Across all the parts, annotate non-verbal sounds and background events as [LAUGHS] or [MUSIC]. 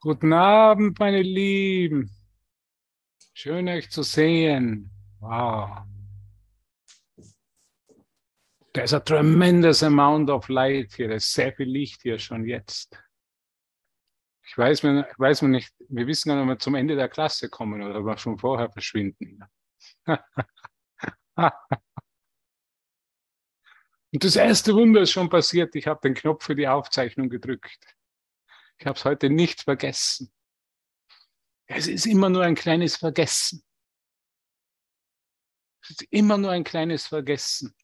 Guten Abend, meine Lieben. Schön euch zu sehen. Wow. There's a tremendous amount of light hier. Es ist sehr viel Licht hier schon jetzt. Ich weiß, weiß mir nicht, wir wissen gar nicht, ob wir zum Ende der Klasse kommen oder ob wir schon vorher verschwinden. [LAUGHS] Und das erste Wunder ist schon passiert. Ich habe den Knopf für die Aufzeichnung gedrückt. Ich habe es heute nicht vergessen. Es ist immer nur ein kleines Vergessen. Es ist immer nur ein kleines Vergessen.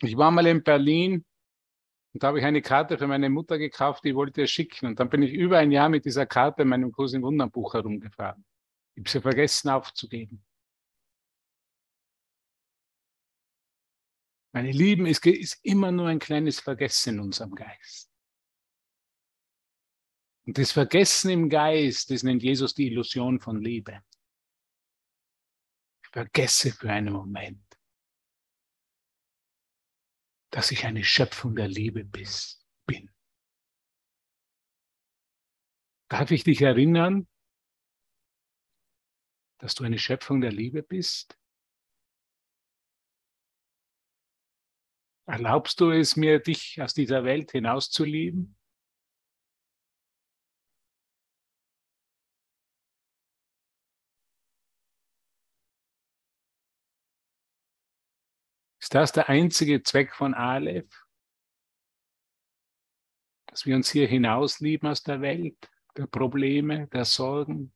Ich war mal in Berlin und da habe ich eine Karte für meine Mutter gekauft, die wollte er schicken. Und dann bin ich über ein Jahr mit dieser Karte in meinem Kurs im Wunderbuch herumgefahren. Ich habe sie vergessen aufzugeben. Meine Lieben, es ist immer nur ein kleines Vergessen in unserem Geist. Und das Vergessen im Geist, das nennt Jesus die Illusion von Liebe. Ich vergesse für einen Moment, dass ich eine Schöpfung der Liebe bin. Darf ich dich erinnern, dass du eine Schöpfung der Liebe bist? Erlaubst du es mir, dich aus dieser Welt hinauszulieben? Ist das der einzige Zweck von Aleph? Dass wir uns hier hinauslieben aus der Welt, der Probleme, der Sorgen,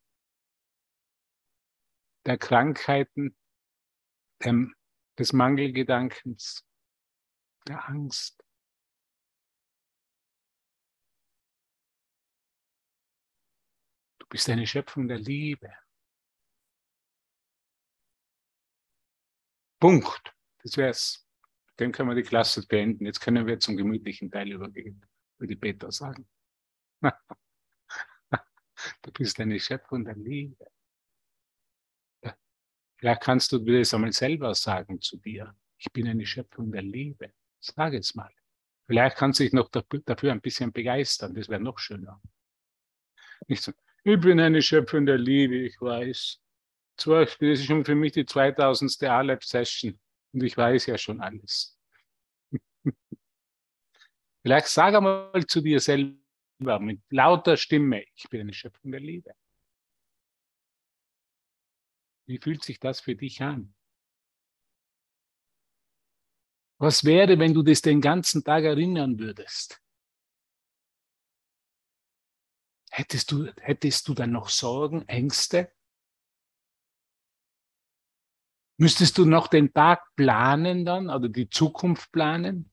der Krankheiten, der, des Mangelgedankens, der Angst. Du bist eine Schöpfung der Liebe. Punkt. Das wäre es. Dem können wir die Klasse beenden. Jetzt können wir zum gemütlichen Teil übergehen, würde Peter sagen. [LAUGHS] du bist eine Schöpfung der Liebe. Vielleicht kannst du das einmal selber sagen zu dir. Ich bin eine Schöpfung der Liebe. Sag es mal. Vielleicht kannst du dich noch dafür ein bisschen begeistern. Das wäre noch schöner. Nicht so, ich bin eine Schöpfung der Liebe, ich weiß. Zum Beispiel, das ist schon für mich die 2000. Alep-Session. Und ich weiß ja schon alles. [LAUGHS] Vielleicht sag einmal zu dir selber mit lauter Stimme, ich bin eine Schöpfung der Liebe. Wie fühlt sich das für dich an? Was wäre, wenn du das den ganzen Tag erinnern würdest? Hättest du, hättest du dann noch Sorgen, Ängste? Müsstest du noch den Tag planen dann oder die Zukunft planen?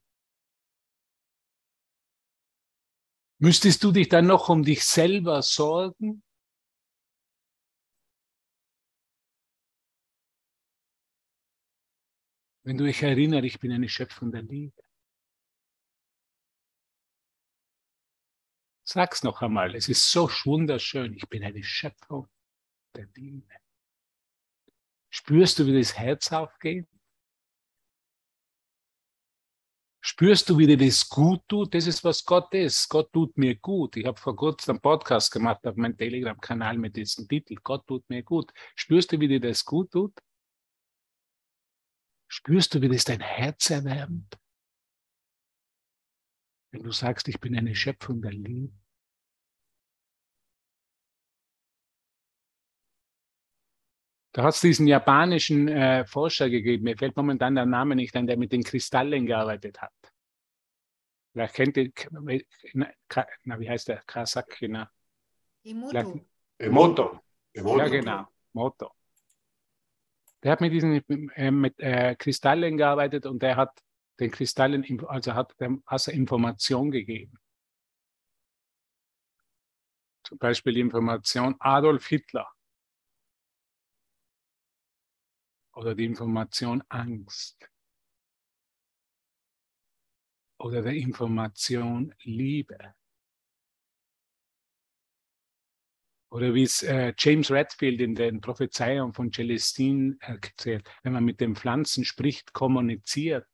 Müsstest du dich dann noch um dich selber sorgen? Wenn du dich erinnerst, ich bin eine Schöpfung der Liebe. Sag's noch einmal, es ist so wunderschön, ich bin eine Schöpfung der Liebe. Spürst du, wie das Herz aufgeht? Spürst du, wie dir das gut tut? Das ist, was Gott ist. Gott tut mir gut. Ich habe vor kurzem einen Podcast gemacht auf meinem Telegram-Kanal mit diesem Titel. Gott tut mir gut. Spürst du, wie dir das gut tut? Spürst du, wie das dein Herz erwärmt? Wenn du sagst, ich bin eine Schöpfung der Liebe. Da hat es diesen japanischen äh, Forscher gegeben, mir fällt momentan der Name nicht ein, der mit den Kristallen gearbeitet hat. Vielleicht kennt ihr, na, wie heißt der? Kasaki, na? Emoto. Emoto. Ja, genau. Moto. Der hat mit diesen äh, mit, äh, Kristallen gearbeitet und der hat den Kristallen, also hat dem Wasser Information gegeben. Zum Beispiel die Information Adolf Hitler. Oder die Information Angst oder der Information Liebe. Oder wie es äh, James Redfield in den Prophezeiungen von Celestine erzählt, wenn man mit den Pflanzen spricht, kommuniziert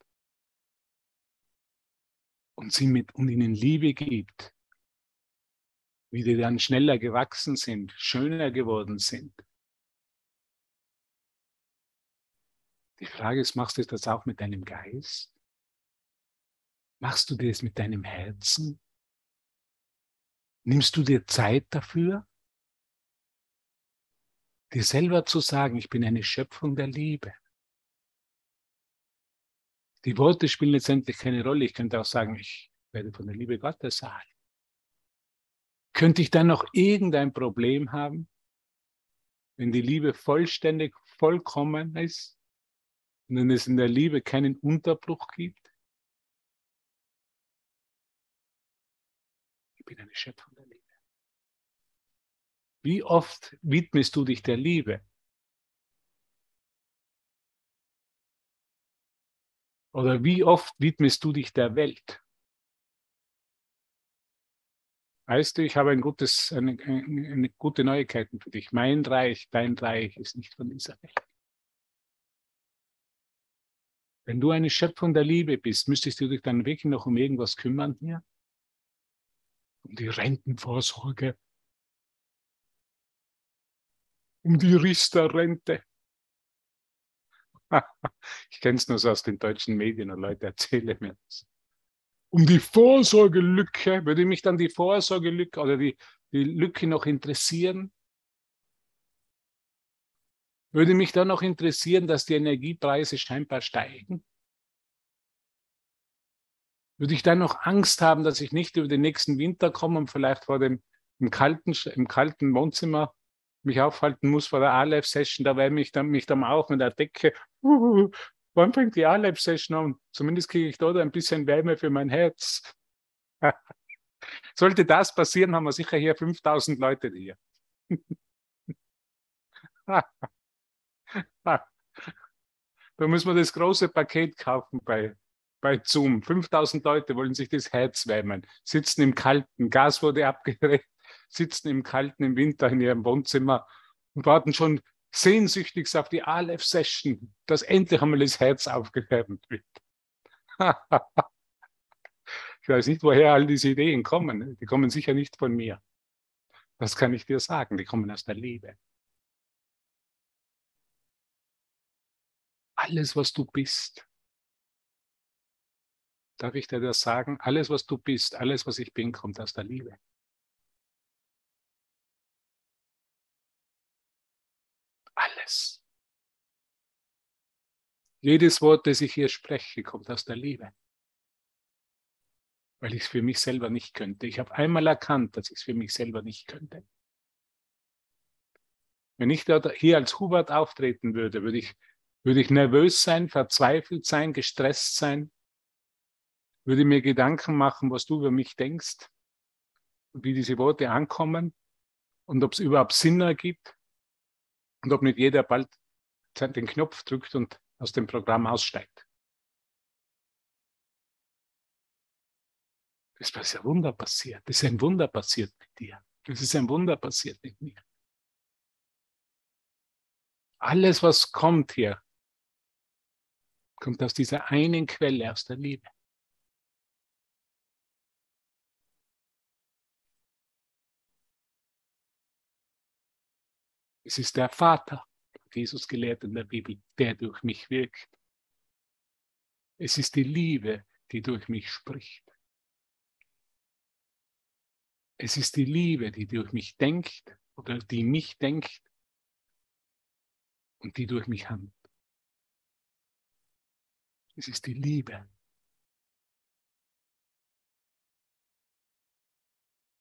und, sie mit, und ihnen Liebe gibt, wie die dann schneller gewachsen sind, schöner geworden sind. Die Frage ist, machst du das auch mit deinem Geist? Machst du das mit deinem Herzen? Nimmst du dir Zeit dafür? Dir selber zu sagen, ich bin eine Schöpfung der Liebe. Die Worte spielen letztendlich keine Rolle. Ich könnte auch sagen, ich werde von der Liebe Gottes erhalten. Könnte ich dann noch irgendein Problem haben, wenn die Liebe vollständig, vollkommen ist und wenn es in der Liebe keinen Unterbruch gibt? Ich bin eine Schöpfung der Liebe. Wie oft widmest du dich der Liebe? Oder wie oft widmest du dich der Welt? Weißt du, ich habe ein gutes, eine, eine, eine gute Neuigkeiten für dich. Mein Reich, dein Reich ist nicht von dieser Welt. Wenn du eine Schöpfung der Liebe bist, müsstest du dich dann wirklich noch um irgendwas kümmern hier? Um die Rentenvorsorge? Um die Riester-Rente? [LAUGHS] ich kenne es nur so aus den deutschen Medien und Leute erzählen mir das. Um die Vorsorgelücke, würde mich dann die Vorsorgelücke oder die, die Lücke noch interessieren? Würde mich dann noch interessieren, dass die Energiepreise scheinbar steigen? Würde ich dann noch Angst haben, dass ich nicht über den nächsten Winter komme und vielleicht vor dem im kalten, im kalten Wohnzimmer mich aufhalten muss vor der A-Live-Session, da wärme ich dann, mich dann auch mit der Decke. Uh, wann fängt die A-Live-Session an? Zumindest kriege ich dort ein bisschen Wärme für mein Herz. [LAUGHS] Sollte das passieren, haben wir sicher hier 5000 Leute hier. [LAUGHS] da muss man das große Paket kaufen bei, bei Zoom. 5000 Leute wollen sich das Herz wärmen, sitzen im Kalten, Gas wurde abgedreht, [LAUGHS] sitzen im Kalten im Winter in ihrem Wohnzimmer und warten schon sehnsüchtigst auf die Aleph-Session, dass endlich einmal das Herz aufgewärmt wird. [LAUGHS] ich weiß nicht, woher all diese Ideen kommen. Die kommen sicher nicht von mir. Das kann ich dir sagen. Die kommen aus der Liebe. Alles, was du bist, darf ich dir das sagen? Alles, was du bist, alles, was ich bin, kommt aus der Liebe. alles. Jedes Wort, das ich hier spreche, kommt aus der Liebe. Weil ich es für mich selber nicht könnte. Ich habe einmal erkannt, dass ich es für mich selber nicht könnte. Wenn ich hier als Hubert auftreten würde, würde ich, würde ich nervös sein, verzweifelt sein, gestresst sein, würde mir Gedanken machen, was du über mich denkst, wie diese Worte ankommen und ob es überhaupt Sinn ergibt und ob nicht jeder bald den Knopf drückt und aus dem Programm aussteigt. Das ist ein Wunder passiert. Das ist ein Wunder passiert mit dir. Das ist ein Wunder passiert mit mir. Alles, was kommt hier, kommt aus dieser einen Quelle, aus der Liebe. Es ist der Vater, Jesus gelehrt in der Bibel, der durch mich wirkt. Es ist die Liebe, die durch mich spricht. Es ist die Liebe, die durch mich denkt oder die mich denkt und die durch mich handelt. Es ist die Liebe.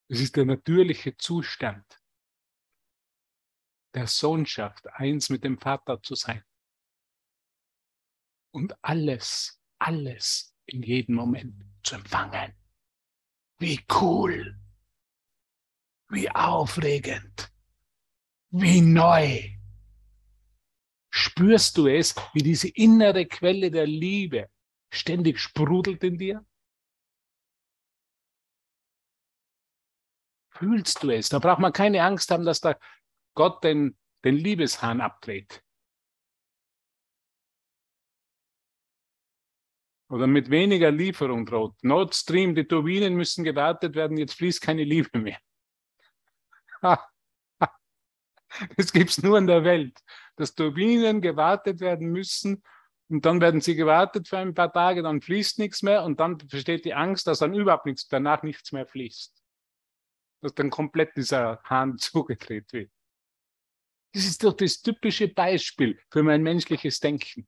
Es ist der natürliche Zustand der Sohnschaft, eins mit dem Vater zu sein. Und alles, alles in jedem Moment zu empfangen. Wie cool, wie aufregend, wie neu. Spürst du es, wie diese innere Quelle der Liebe ständig sprudelt in dir? Fühlst du es? Da braucht man keine Angst haben, dass da Gott den, den Liebeshahn abdreht. Oder mit weniger Lieferung droht. Nord Stream, die Turbinen müssen gewartet werden, jetzt fließt keine Liebe mehr. [LAUGHS] Das gibt es nur in der Welt, dass Turbinen gewartet werden müssen und dann werden sie gewartet für ein paar Tage, dann fließt nichts mehr und dann besteht die Angst, dass dann überhaupt nichts, danach nichts mehr fließt. Dass dann komplett dieser Hahn [LAUGHS] zugedreht wird. Das ist doch das typische Beispiel für mein menschliches Denken.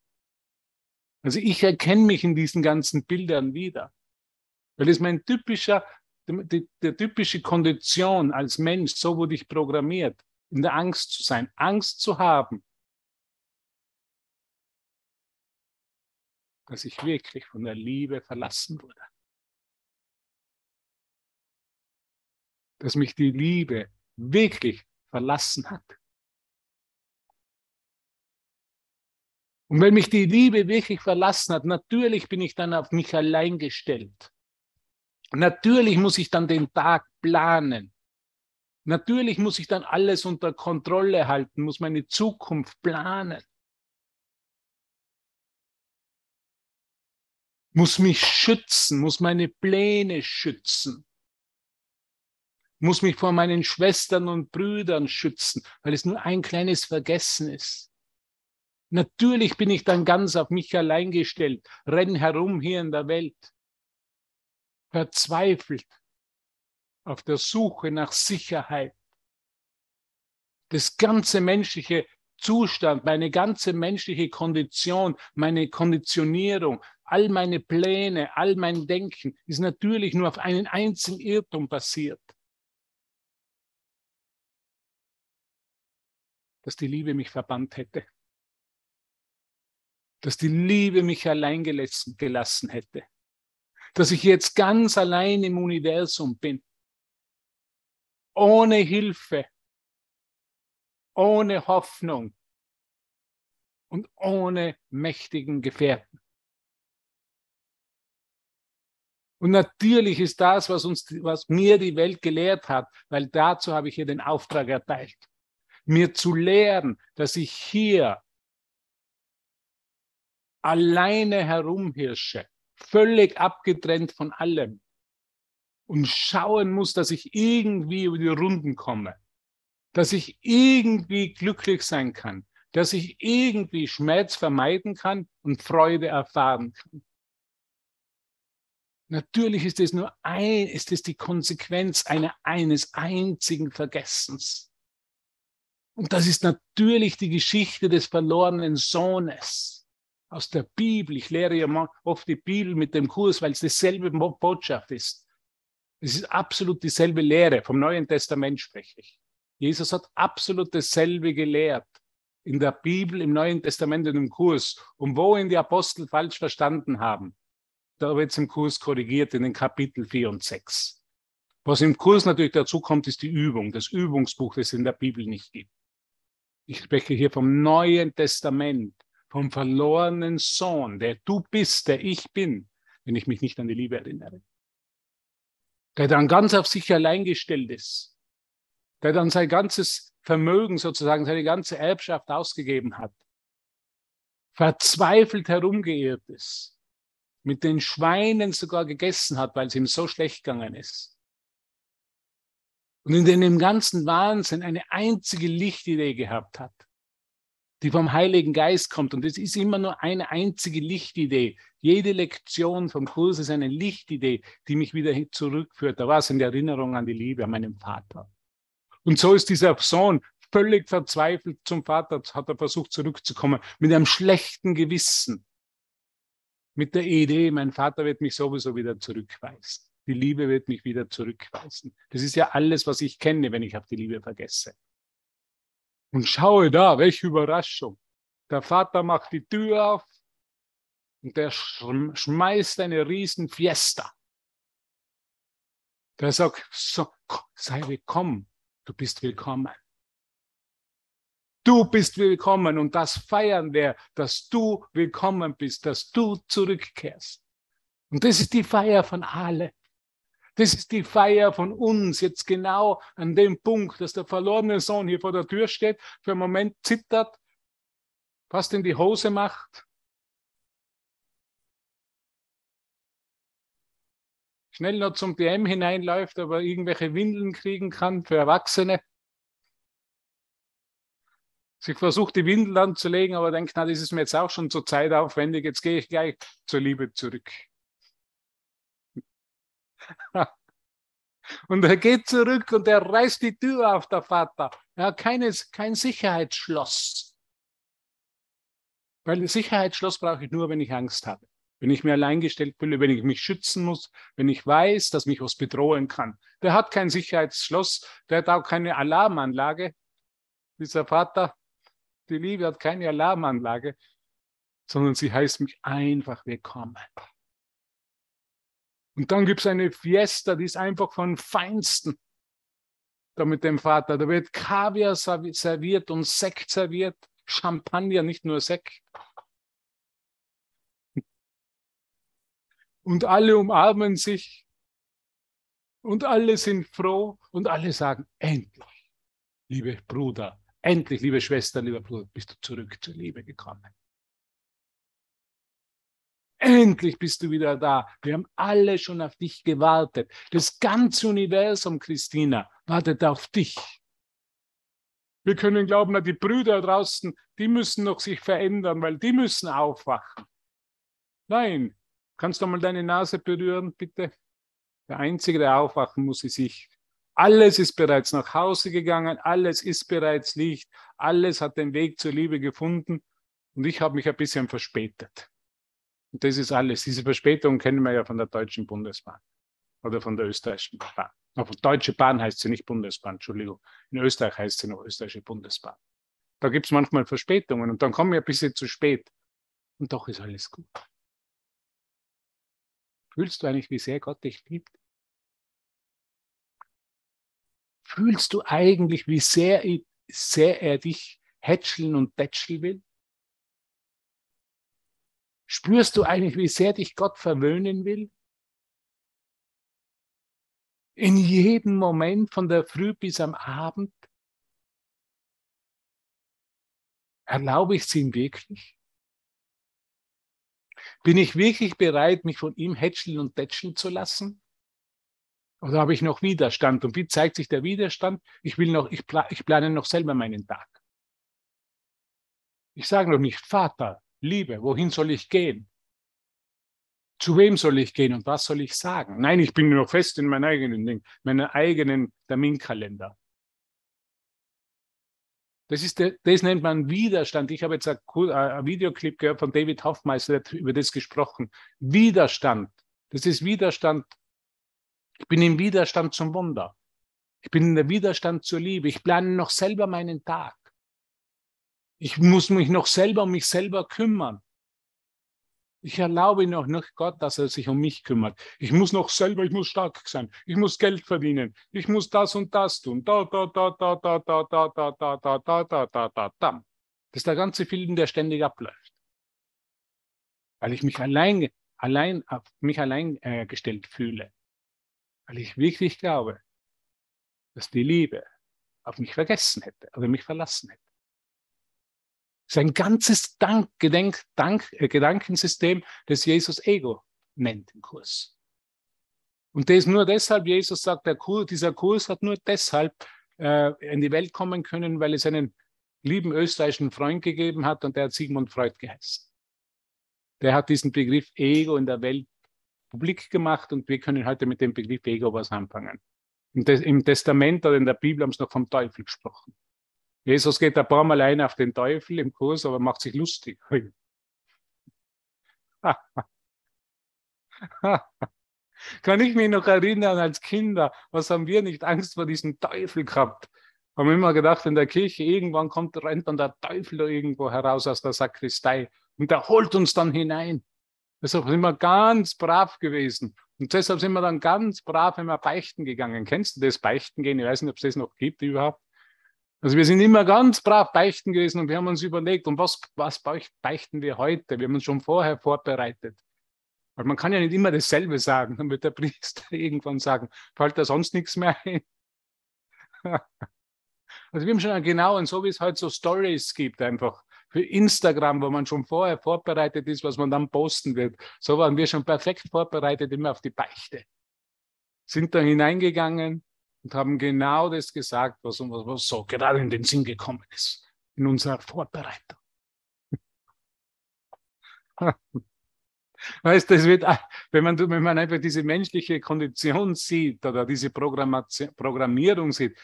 Also ich erkenne mich in diesen ganzen Bildern wieder. Weil es mein typischer, die, der typische Kondition als Mensch, so wurde ich programmiert, in der Angst zu sein, Angst zu haben, dass ich wirklich von der Liebe verlassen wurde. Dass mich die Liebe wirklich verlassen hat. Und wenn mich die Liebe wirklich verlassen hat, natürlich bin ich dann auf mich allein gestellt. Natürlich muss ich dann den Tag planen. Natürlich muss ich dann alles unter Kontrolle halten, muss meine Zukunft planen. Muss mich schützen, muss meine Pläne schützen. Muss mich vor meinen Schwestern und Brüdern schützen, weil es nur ein kleines Vergessen ist. Natürlich bin ich dann ganz auf mich allein gestellt, renn herum hier in der Welt, verzweifelt, auf der Suche nach Sicherheit. Das ganze menschliche Zustand, meine ganze menschliche Kondition, meine Konditionierung, all meine Pläne, all mein Denken ist natürlich nur auf einen einzigen Irrtum basiert. Dass die Liebe mich verbannt hätte. Dass die Liebe mich allein gelassen, hätte, dass ich jetzt ganz allein im Universum bin, ohne Hilfe, ohne Hoffnung und ohne mächtigen Gefährten. Und natürlich ist das, was uns, was mir die Welt gelehrt hat, weil dazu habe ich ihr den Auftrag erteilt, mir zu lehren, dass ich hier alleine herumhirsche, völlig abgetrennt von allem und schauen muss, dass ich irgendwie über die Runden komme, dass ich irgendwie glücklich sein kann, dass ich irgendwie Schmerz vermeiden kann und Freude erfahren kann. Natürlich ist es nur ein, ist es die Konsequenz einer, eines einzigen Vergessens. Und das ist natürlich die Geschichte des verlorenen Sohnes aus der Bibel. Ich lehre ja oft die Bibel mit dem Kurs, weil es dieselbe Botschaft ist. Es ist absolut dieselbe Lehre. Vom Neuen Testament spreche ich. Jesus hat absolut dasselbe gelehrt. In der Bibel, im Neuen Testament und im Kurs. Und wo ihn die Apostel falsch verstanden haben, da wird es im Kurs korrigiert in den Kapitel 4 und 6. Was im Kurs natürlich dazu kommt, ist die Übung, das Übungsbuch, das es in der Bibel nicht gibt. Ich spreche hier vom Neuen Testament vom verlorenen Sohn, der du bist, der ich bin, wenn ich mich nicht an die Liebe erinnere. Der dann ganz auf sich allein gestellt ist, der dann sein ganzes Vermögen sozusagen, seine ganze Erbschaft ausgegeben hat, verzweifelt herumgeirrt ist, mit den Schweinen sogar gegessen hat, weil es ihm so schlecht gegangen ist. Und in dem ganzen Wahnsinn eine einzige Lichtidee gehabt hat die vom Heiligen Geist kommt. Und es ist immer nur eine einzige Lichtidee. Jede Lektion vom Kurs ist eine Lichtidee, die mich wieder zurückführt. Da war es in der Erinnerung an die Liebe, an meinen Vater. Und so ist dieser Sohn völlig verzweifelt zum Vater, hat er versucht zurückzukommen, mit einem schlechten Gewissen. Mit der Idee, mein Vater wird mich sowieso wieder zurückweisen. Die Liebe wird mich wieder zurückweisen. Das ist ja alles, was ich kenne, wenn ich auf die Liebe vergesse. Und schaue da, welche Überraschung. Der Vater macht die Tür auf und der schmeißt eine riesen Fiesta. Der sagt, so, sei willkommen, du bist willkommen. Du bist willkommen und das feiern wir, dass du willkommen bist, dass du zurückkehrst. Und das ist die Feier von alle. Das ist die Feier von uns jetzt genau an dem Punkt, dass der verlorene Sohn hier vor der Tür steht, für einen Moment zittert, fast in die Hose macht. Schnell noch zum DM hineinläuft, aber irgendwelche Windeln kriegen kann für Erwachsene sich versucht, die Windel anzulegen, aber denkt, na, das ist mir jetzt auch schon zu zeitaufwendig, jetzt gehe ich gleich zur Liebe zurück. [LAUGHS] Und er geht zurück und er reißt die Tür auf, der Vater. Er hat keines, kein Sicherheitsschloss. Weil ein Sicherheitsschloss brauche ich nur, wenn ich Angst habe. Wenn ich mir alleingestellt fühle, wenn ich mich schützen muss, wenn ich weiß, dass mich was bedrohen kann. Der hat kein Sicherheitsschloss, der hat auch keine Alarmanlage. Dieser Vater, die Liebe hat keine Alarmanlage, sondern sie heißt mich einfach willkommen. Und dann gibt es eine Fiesta, die ist einfach von Feinsten. Da mit dem Vater. Da wird Kaviar serviert und Sekt serviert. Champagner, nicht nur Sekt. Und alle umarmen sich. Und alle sind froh. Und alle sagen, endlich, liebe Bruder, endlich, liebe Schwester, lieber Bruder, bist du zurück zur Liebe gekommen. Endlich bist du wieder da. Wir haben alle schon auf dich gewartet. Das ganze Universum, Christina, wartet auf dich. Wir können glauben, die Brüder draußen, die müssen noch sich verändern, weil die müssen aufwachen. Nein, kannst du mal deine Nase berühren, bitte? Der Einzige, der aufwachen muss, ist ich. Alles ist bereits nach Hause gegangen, alles ist bereits Licht, alles hat den Weg zur Liebe gefunden und ich habe mich ein bisschen verspätet. Und das ist alles. Diese Verspätung kennen wir ja von der Deutschen Bundesbahn oder von der österreichischen Bahn. Aber Deutsche Bahn heißt sie nicht Bundesbahn, Entschuldigung. In Österreich heißt sie noch österreichische Bundesbahn. Da gibt es manchmal Verspätungen und dann kommen wir ein bisschen zu spät. Und doch ist alles gut. Fühlst du eigentlich, wie sehr Gott dich liebt? Fühlst du eigentlich, wie sehr, sehr er dich hätscheln und tätscheln will? Spürst du eigentlich, wie sehr dich Gott verwöhnen will? In jedem Moment von der Früh bis am Abend? Erlaube ich es ihm wirklich? Bin ich wirklich bereit, mich von ihm hätscheln und tätscheln zu lassen? Oder habe ich noch Widerstand? Und wie zeigt sich der Widerstand? Ich will noch, ich, pla ich plane noch selber meinen Tag. Ich sage noch nicht, Vater, Liebe, wohin soll ich gehen? Zu wem soll ich gehen und was soll ich sagen? Nein, ich bin noch fest in meinem eigenen Ding, meinem eigenen Terminkalender. Das, ist das nennt man Widerstand. Ich habe jetzt ein, ein Videoclip gehört von David Hoffmeister, der hat über das gesprochen. Widerstand. Das ist Widerstand. Ich bin im Widerstand zum Wunder. Ich bin in der Widerstand zur Liebe. Ich plane noch selber meinen Tag. Ich muss mich noch selber um mich selber kümmern. Ich erlaube noch nicht Gott, dass er sich um mich kümmert. Ich muss noch selber, ich muss stark sein. Ich muss Geld verdienen. Ich muss das und das tun. Da, da, da, da, da, da, da, da, da, da, da, da, da, da, da. Das ist der ganze Film, der ständig abläuft. Weil ich mich allein, allein, auf mich allein äh, gestellt fühle. Weil ich wirklich glaube, dass die Liebe auf mich vergessen hätte oder mich verlassen hätte. Sein ganzes Dank, Gedenk, Dank, äh, Gedankensystem, das Jesus Ego nennt im Kurs. Und das nur deshalb, Jesus sagt, Kurs, dieser Kurs hat nur deshalb äh, in die Welt kommen können, weil es einen lieben österreichischen Freund gegeben hat und der hat Sigmund Freud geheißen. Der hat diesen Begriff Ego in der Welt publik gemacht und wir können heute mit dem Begriff Ego was anfangen. Im Testament oder in der Bibel haben sie noch vom Teufel gesprochen. Jesus geht ein paar Mal ein auf den Teufel im Kurs, aber macht sich lustig. [LAUGHS] Kann ich mich noch erinnern als Kinder, was haben wir nicht Angst vor diesem Teufel gehabt? Haben immer gedacht, in der Kirche irgendwann kommt, rennt dann der Teufel da irgendwo heraus aus der Sakristei und der holt uns dann hinein. Deshalb sind wir ganz brav gewesen. Und deshalb sind wir dann ganz brav immer beichten gegangen. Kennst du das Beichten gehen? Ich weiß nicht, ob es das noch gibt überhaupt. Also wir sind immer ganz brav beichten gewesen und wir haben uns überlegt, und was, was beichten wir heute? Wir haben uns schon vorher vorbereitet. Weil man kann ja nicht immer dasselbe sagen, dann wird der [LAUGHS] Priester irgendwann sagen, fällt da sonst nichts mehr ein. [LAUGHS] Also wir haben schon genau, und so wie es heute so Stories gibt, einfach für Instagram, wo man schon vorher vorbereitet ist, was man dann posten wird. So waren wir schon perfekt vorbereitet immer auf die Beichte. Sind da hineingegangen, und haben genau das gesagt, was uns so gerade in den Sinn gekommen ist. in unserer Vorbereitung. [LAUGHS] Weißt das wenn man, wenn man einfach diese menschliche Kondition sieht oder diese Programmierung sieht,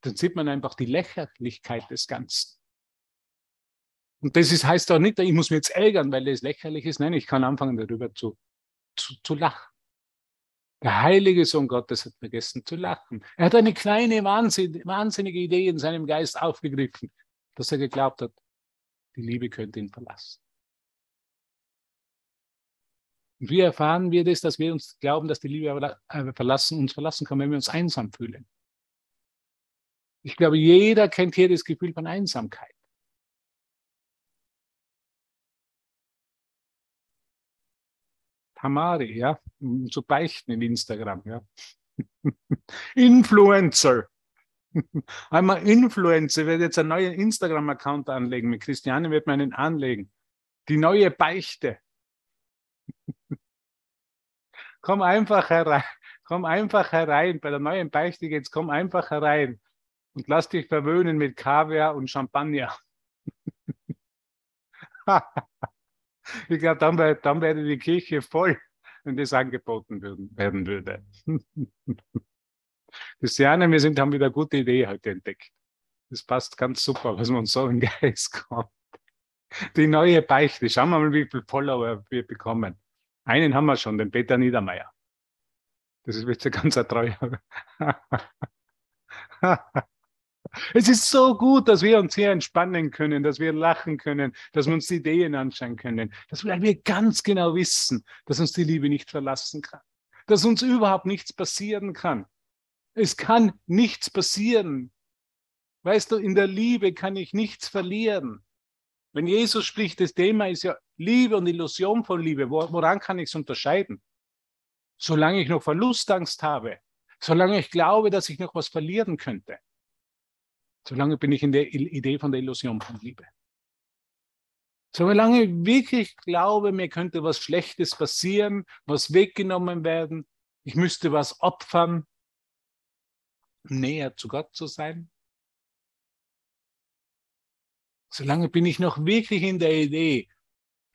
dann sieht man einfach die Lächerlichkeit des Ganzen. Und das ist, heißt auch nicht, ich muss mich jetzt ärgern, weil das lächerlich ist. Nein, ich kann anfangen, darüber zu, zu, zu lachen. Der heilige Sohn Gottes hat vergessen zu lachen. Er hat eine kleine, wahnsinnige Idee in seinem Geist aufgegriffen, dass er geglaubt hat, die Liebe könnte ihn verlassen. Und wie erfahren wir das, dass wir uns glauben, dass die Liebe äh, verlassen, uns verlassen kann, wenn wir uns einsam fühlen? Ich glaube, jeder kennt hier das Gefühl von Einsamkeit. Tamari, ja, zu beichten in Instagram, ja. [LAUGHS] Influencer. [LAUGHS] Einmal Influencer, ich werde jetzt einen neuen Instagram-Account anlegen. Mit Christiane wird man einen anlegen. Die neue Beichte. [LAUGHS] komm einfach herein. Komm einfach herein. Bei der neuen Beichte jetzt komm einfach herein und lass dich verwöhnen mit Kaviar und Champagner. Ich glaube, dann, dann wäre die Kirche voll, wenn das angeboten würden, werden würde. [LAUGHS] Christiane, wir sind, haben wieder eine gute Idee heute entdeckt. Das passt ganz super, was man so im Geist kommt. Die neue Beichte. Schauen wir mal, wie viele Follower wir bekommen. Einen haben wir schon, den Peter Niedermeyer. Das ist jetzt ein ganz treuer. [LAUGHS] Es ist so gut, dass wir uns hier entspannen können, dass wir lachen können, dass wir uns Ideen anschauen können, dass wir ganz genau wissen, dass uns die Liebe nicht verlassen kann, dass uns überhaupt nichts passieren kann. Es kann nichts passieren. Weißt du, in der Liebe kann ich nichts verlieren. Wenn Jesus spricht, das Thema ist ja Liebe und Illusion von Liebe. Woran kann ich es unterscheiden? Solange ich noch Verlustangst habe, solange ich glaube, dass ich noch was verlieren könnte, Solange bin ich in der Idee von der Illusion von Liebe. Solange ich wirklich glaube, mir könnte was Schlechtes passieren, was weggenommen werden, ich müsste was opfern, näher zu Gott zu sein. Solange bin ich noch wirklich in der Idee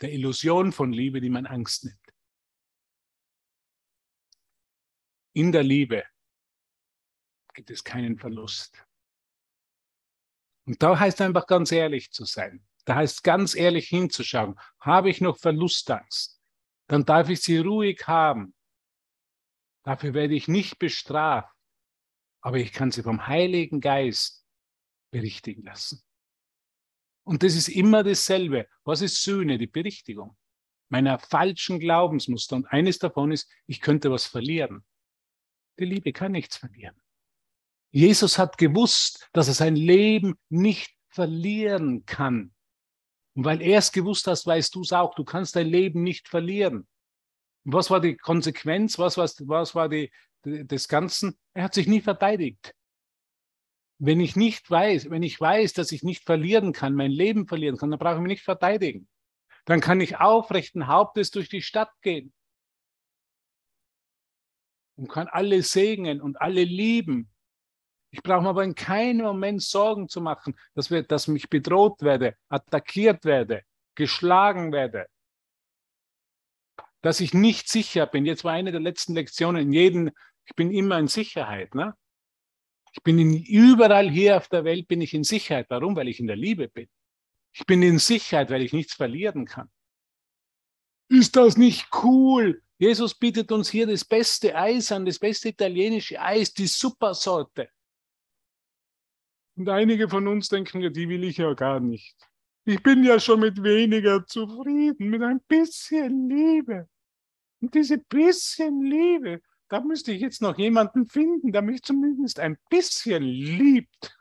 der Illusion von Liebe, die man Angst nennt. In der Liebe gibt es keinen Verlust. Und da heißt einfach ganz ehrlich zu sein. Da heißt ganz ehrlich hinzuschauen. Habe ich noch Verlustangst? Dann darf ich sie ruhig haben. Dafür werde ich nicht bestraft. Aber ich kann sie vom Heiligen Geist berichtigen lassen. Und das ist immer dasselbe. Was ist Sühne? Die Berichtigung meiner falschen Glaubensmuster. Und eines davon ist, ich könnte was verlieren. Die Liebe kann nichts verlieren. Jesus hat gewusst, dass er sein Leben nicht verlieren kann. Und weil er es gewusst hat, weißt du es auch, du kannst dein Leben nicht verlieren. Und was war die Konsequenz? Was, was, was war die, des Ganzen? Er hat sich nie verteidigt. Wenn ich nicht weiß, wenn ich weiß, dass ich nicht verlieren kann, mein Leben verlieren kann, dann brauche ich mich nicht verteidigen. Dann kann ich aufrechten Hauptes durch die Stadt gehen und kann alle segnen und alle lieben ich brauche mir aber in keinem Moment Sorgen zu machen, dass, wir, dass mich bedroht werde, attackiert werde, geschlagen werde, dass ich nicht sicher bin. Jetzt war eine der letzten Lektionen in jedem, ich bin immer in Sicherheit. Ne? Ich bin in, überall hier auf der Welt bin ich in Sicherheit. Warum? Weil ich in der Liebe bin. Ich bin in Sicherheit, weil ich nichts verlieren kann. Ist das nicht cool? Jesus bietet uns hier das beste Eis an, das beste italienische Eis, die Supersorte. Und einige von uns denken, ja, die will ich ja gar nicht. Ich bin ja schon mit weniger zufrieden, mit ein bisschen Liebe. Und diese bisschen Liebe, da müsste ich jetzt noch jemanden finden, der mich zumindest ein bisschen liebt.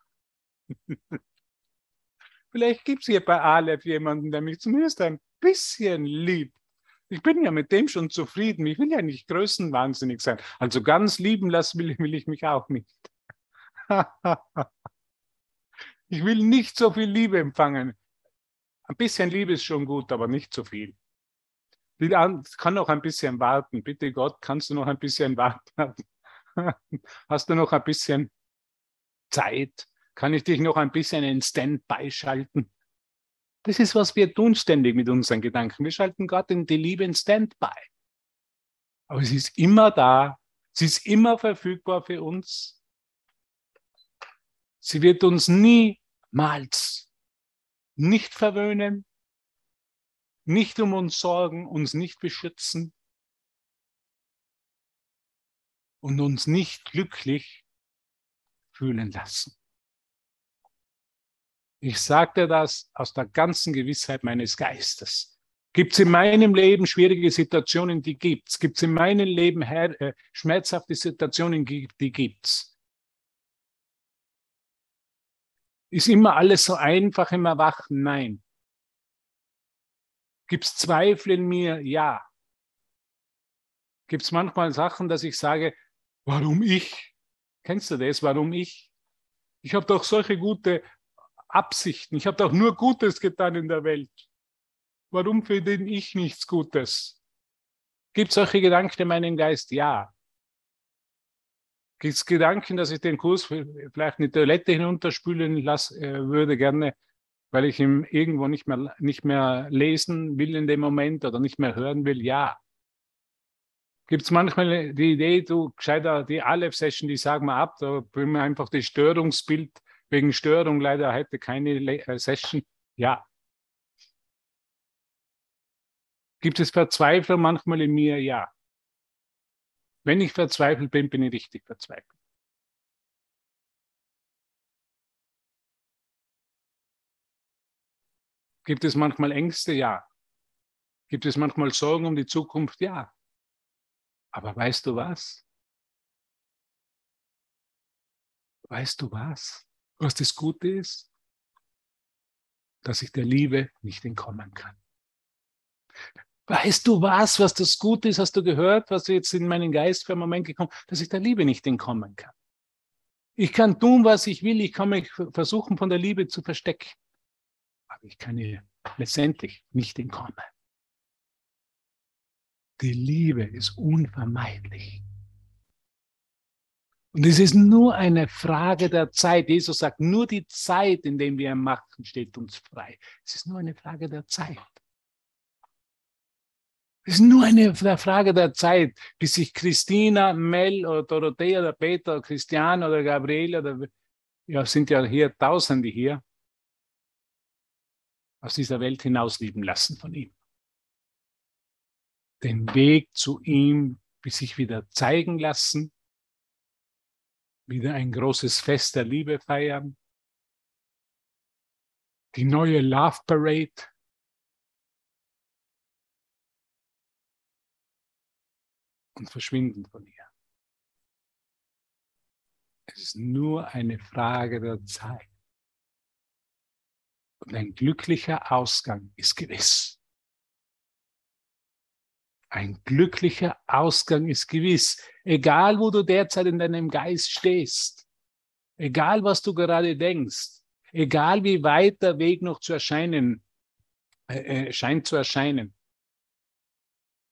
[LAUGHS] Vielleicht gibt es hier bei Aleph jemanden, der mich zumindest ein bisschen liebt. Ich bin ja mit dem schon zufrieden. Ich will ja nicht größenwahnsinnig sein. Also ganz lieben lassen will, will ich mich auch nicht. [LAUGHS] Ich will nicht so viel Liebe empfangen. Ein bisschen Liebe ist schon gut, aber nicht so viel. Ich kann noch ein bisschen warten. Bitte Gott, kannst du noch ein bisschen [LAUGHS] warten? Hast du noch ein bisschen Zeit? Kann ich dich noch ein bisschen in Standby schalten? Das ist, was wir tun ständig mit unseren Gedanken. Wir schalten Gott in die Liebe in Standby. Aber sie ist immer da. Sie ist immer verfügbar für uns. Sie wird uns niemals nicht verwöhnen, nicht um uns sorgen, uns nicht beschützen und uns nicht glücklich fühlen lassen. Ich sagte das aus der ganzen Gewissheit meines Geistes. Gibt es in meinem Leben schwierige Situationen, die gibt's. Gibt es in meinem Leben her, äh, schmerzhafte Situationen, die gibt's. Ist immer alles so einfach im Erwachen? Nein. Gibt es Zweifel in mir? Ja. Gibt es manchmal Sachen, dass ich sage, warum ich? Kennst du das? Warum ich? Ich habe doch solche gute Absichten. Ich habe doch nur Gutes getan in der Welt. Warum verdiene ich nichts Gutes? Gibt es solche Gedanken in meinem Geist? Ja. Gibt es Gedanken, dass ich den Kurs vielleicht eine Toilette hinunterspülen lassen äh, würde, gerne weil ich ihn irgendwo nicht mehr, nicht mehr lesen will in dem Moment oder nicht mehr hören will, ja. Gibt es manchmal die Idee, du gescheiter die Aleph-Session, die sagen wir ab, da bringen wir einfach das Störungsbild wegen Störung leider heute keine äh, Session. Ja. Gibt es Verzweiflung manchmal in mir? Ja. Wenn ich verzweifelt bin, bin ich richtig verzweifelt. Gibt es manchmal Ängste? Ja. Gibt es manchmal Sorgen um die Zukunft? Ja. Aber weißt du was? Weißt du was? Was das Gute ist? Dass ich der Liebe nicht entkommen kann. Weißt du was, was das Gute ist? Hast du gehört, was jetzt in meinen Geist für einen Moment gekommen, dass ich der Liebe nicht entkommen kann? Ich kann tun, was ich will. Ich kann mich versuchen, von der Liebe zu verstecken aber ich kann ihr letztendlich nicht entkommen. Die Liebe ist unvermeidlich. Und es ist nur eine Frage der Zeit. Jesus sagt, nur die Zeit, in der wir machen, steht uns frei. Es ist nur eine Frage der Zeit. Es ist nur eine Frage der Zeit, bis sich Christina, Mel oder Dorothea oder Peter oder Christian oder Gabriele oder ja, sind ja hier Tausende hier, aus dieser Welt hinauslieben lassen von ihm. Den Weg zu ihm bis sich wieder zeigen lassen, wieder ein großes Fest der Liebe feiern, die neue Love Parade, und verschwinden von ihr. Es ist nur eine Frage der Zeit. Und ein glücklicher Ausgang ist gewiss. Ein glücklicher Ausgang ist gewiss. Egal, wo du derzeit in deinem Geist stehst, egal, was du gerade denkst, egal, wie weit der Weg noch zu erscheinen, äh, äh scheint zu erscheinen,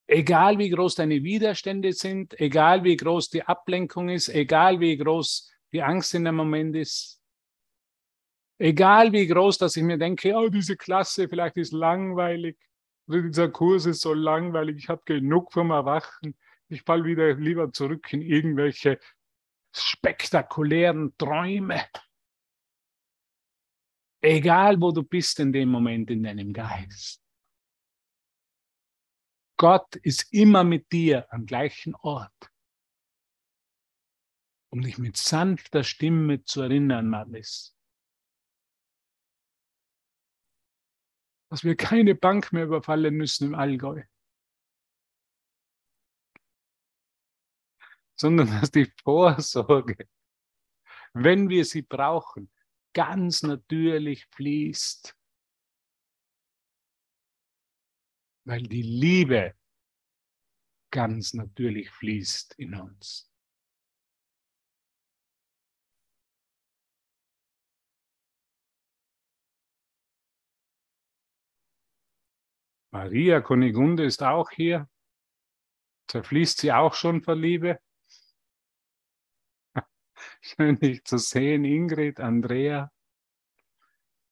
egal, wie groß deine Widerstände sind, egal, wie groß die Ablenkung ist, egal, wie groß die Angst in dem Moment ist, Egal wie groß, dass ich mir denke, oh, diese Klasse vielleicht ist langweilig, oder dieser Kurs ist so langweilig, ich habe genug vom Erwachen, ich fall wieder lieber zurück in irgendwelche spektakulären Träume. Egal wo du bist in dem Moment in deinem Geist. Gott ist immer mit dir am gleichen Ort, um dich mit sanfter Stimme zu erinnern, Marlis. dass wir keine Bank mehr überfallen müssen im Allgäu, sondern dass die Vorsorge, wenn wir sie brauchen, ganz natürlich fließt, weil die Liebe ganz natürlich fließt in uns. Maria Kunigunde ist auch hier. Zerfließt sie auch schon vor Liebe? [LAUGHS] Schön, dich zu sehen, Ingrid, Andrea,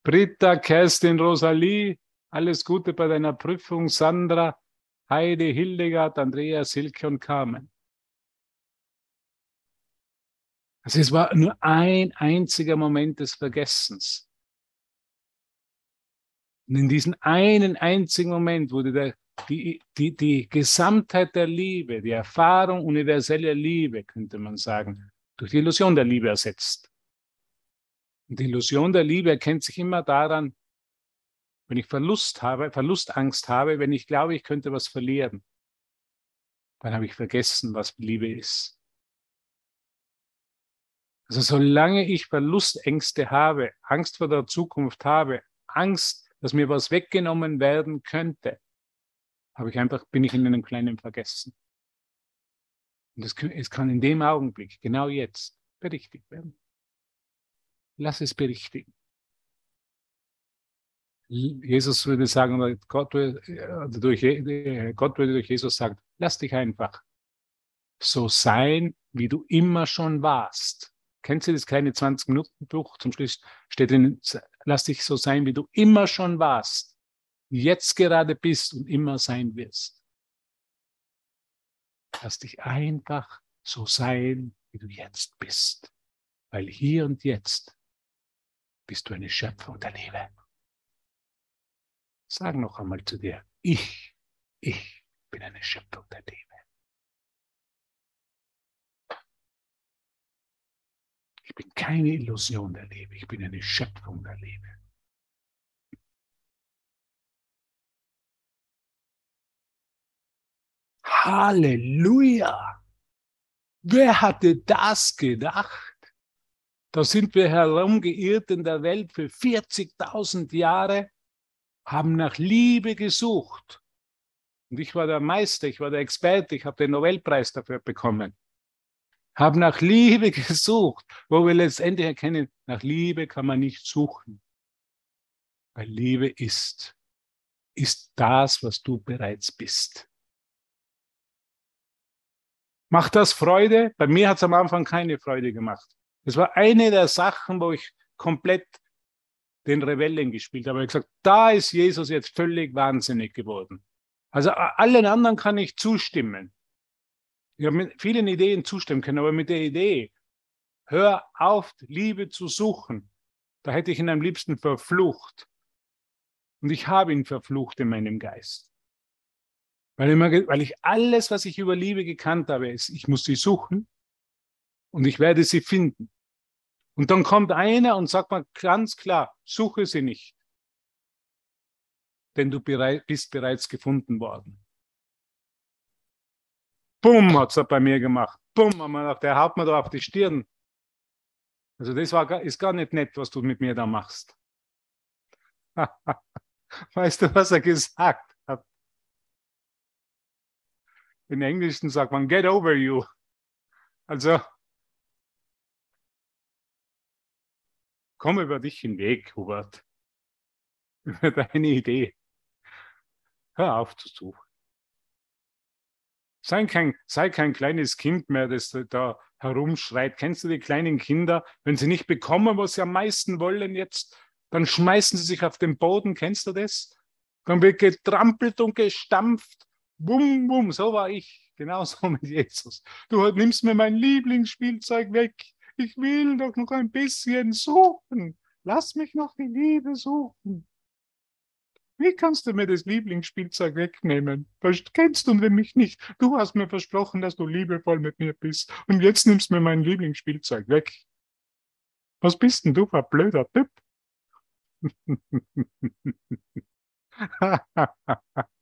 Britta, Kerstin, Rosalie. Alles Gute bei deiner Prüfung, Sandra, Heidi, Hildegard, Andrea, Silke und Carmen. Also es war nur ein einziger Moment des Vergessens. Und in diesem einen einzigen Moment wurde der, die, die, die Gesamtheit der Liebe, die Erfahrung universeller Liebe, könnte man sagen, durch die Illusion der Liebe ersetzt. Und die Illusion der Liebe erkennt sich immer daran, wenn ich Verlust habe, Verlustangst habe, wenn ich glaube, ich könnte was verlieren, dann habe ich vergessen, was Liebe ist. Also solange ich Verlustängste habe, Angst vor der Zukunft habe, Angst dass mir was weggenommen werden könnte, habe ich einfach, bin ich in einem kleinen Vergessen. Und es, es kann in dem Augenblick, genau jetzt, berichtigt werden. Lass es berichtigen. Jesus würde sagen, Gott würde, also durch, Gott würde durch Jesus sagen, lass dich einfach so sein, wie du immer schon warst. Kennst du das kleine 20-Minuten-Buch? Zum Schluss steht drin, lass dich so sein, wie du immer schon warst, jetzt gerade bist und immer sein wirst. Lass dich einfach so sein, wie du jetzt bist. Weil hier und jetzt bist du eine Schöpfung der Liebe. Sag noch einmal zu dir, ich, ich bin eine Schöpfung der Liebe. Ich bin keine Illusion der Liebe, ich bin eine Schöpfung der Liebe. Halleluja! Wer hatte das gedacht? Da sind wir herumgeirrt in der Welt für 40.000 Jahre, haben nach Liebe gesucht. Und ich war der Meister, ich war der Experte, ich habe den Nobelpreis dafür bekommen habe nach Liebe [LAUGHS] gesucht, wo wir letztendlich erkennen, nach Liebe kann man nicht suchen. Weil Liebe ist, ist das, was du bereits bist. Macht das Freude? Bei mir hat es am Anfang keine Freude gemacht. Das war eine der Sachen, wo ich komplett den Rebellen gespielt habe. Ich habe gesagt, da ist Jesus jetzt völlig wahnsinnig geworden. Also allen anderen kann ich zustimmen ich habe mit vielen Ideen zustimmen können, aber mit der Idee, hör auf, Liebe zu suchen, da hätte ich ihn am liebsten verflucht. Und ich habe ihn verflucht in meinem Geist. Weil, immer, weil ich alles, was ich über Liebe gekannt habe, ist, ich muss sie suchen und ich werde sie finden. Und dann kommt einer und sagt mir ganz klar, suche sie nicht. Denn du bereit, bist bereits gefunden worden. Bumm, hat es bei mir gemacht. Bumm, der haut mir da auf die Stirn. Also das war, ist gar nicht nett, was du mit mir da machst. [LAUGHS] weißt du, was er gesagt hat? In Englischen sagt man, get over you. Also, komm über dich hinweg, Hubert. [LAUGHS] Über deine Idee. Hör auf zu suchen. Sei kein, sei kein kleines Kind mehr, das da herumschreit. Kennst du die kleinen Kinder? Wenn sie nicht bekommen, was sie am meisten wollen jetzt, dann schmeißen sie sich auf den Boden. Kennst du das? Dann wird getrampelt und gestampft. Bum, bum, so war ich. Genauso [LAUGHS] mit Jesus. Du nimmst mir mein Lieblingsspielzeug weg. Ich will doch noch ein bisschen suchen. Lass mich noch die Liebe suchen. Wie kannst du mir das Lieblingsspielzeug wegnehmen? Kennst du mich nicht? Du hast mir versprochen, dass du liebevoll mit mir bist. Und jetzt nimmst du mir mein Lieblingsspielzeug weg. Was bist denn du für ein blöder Typ? [LAUGHS]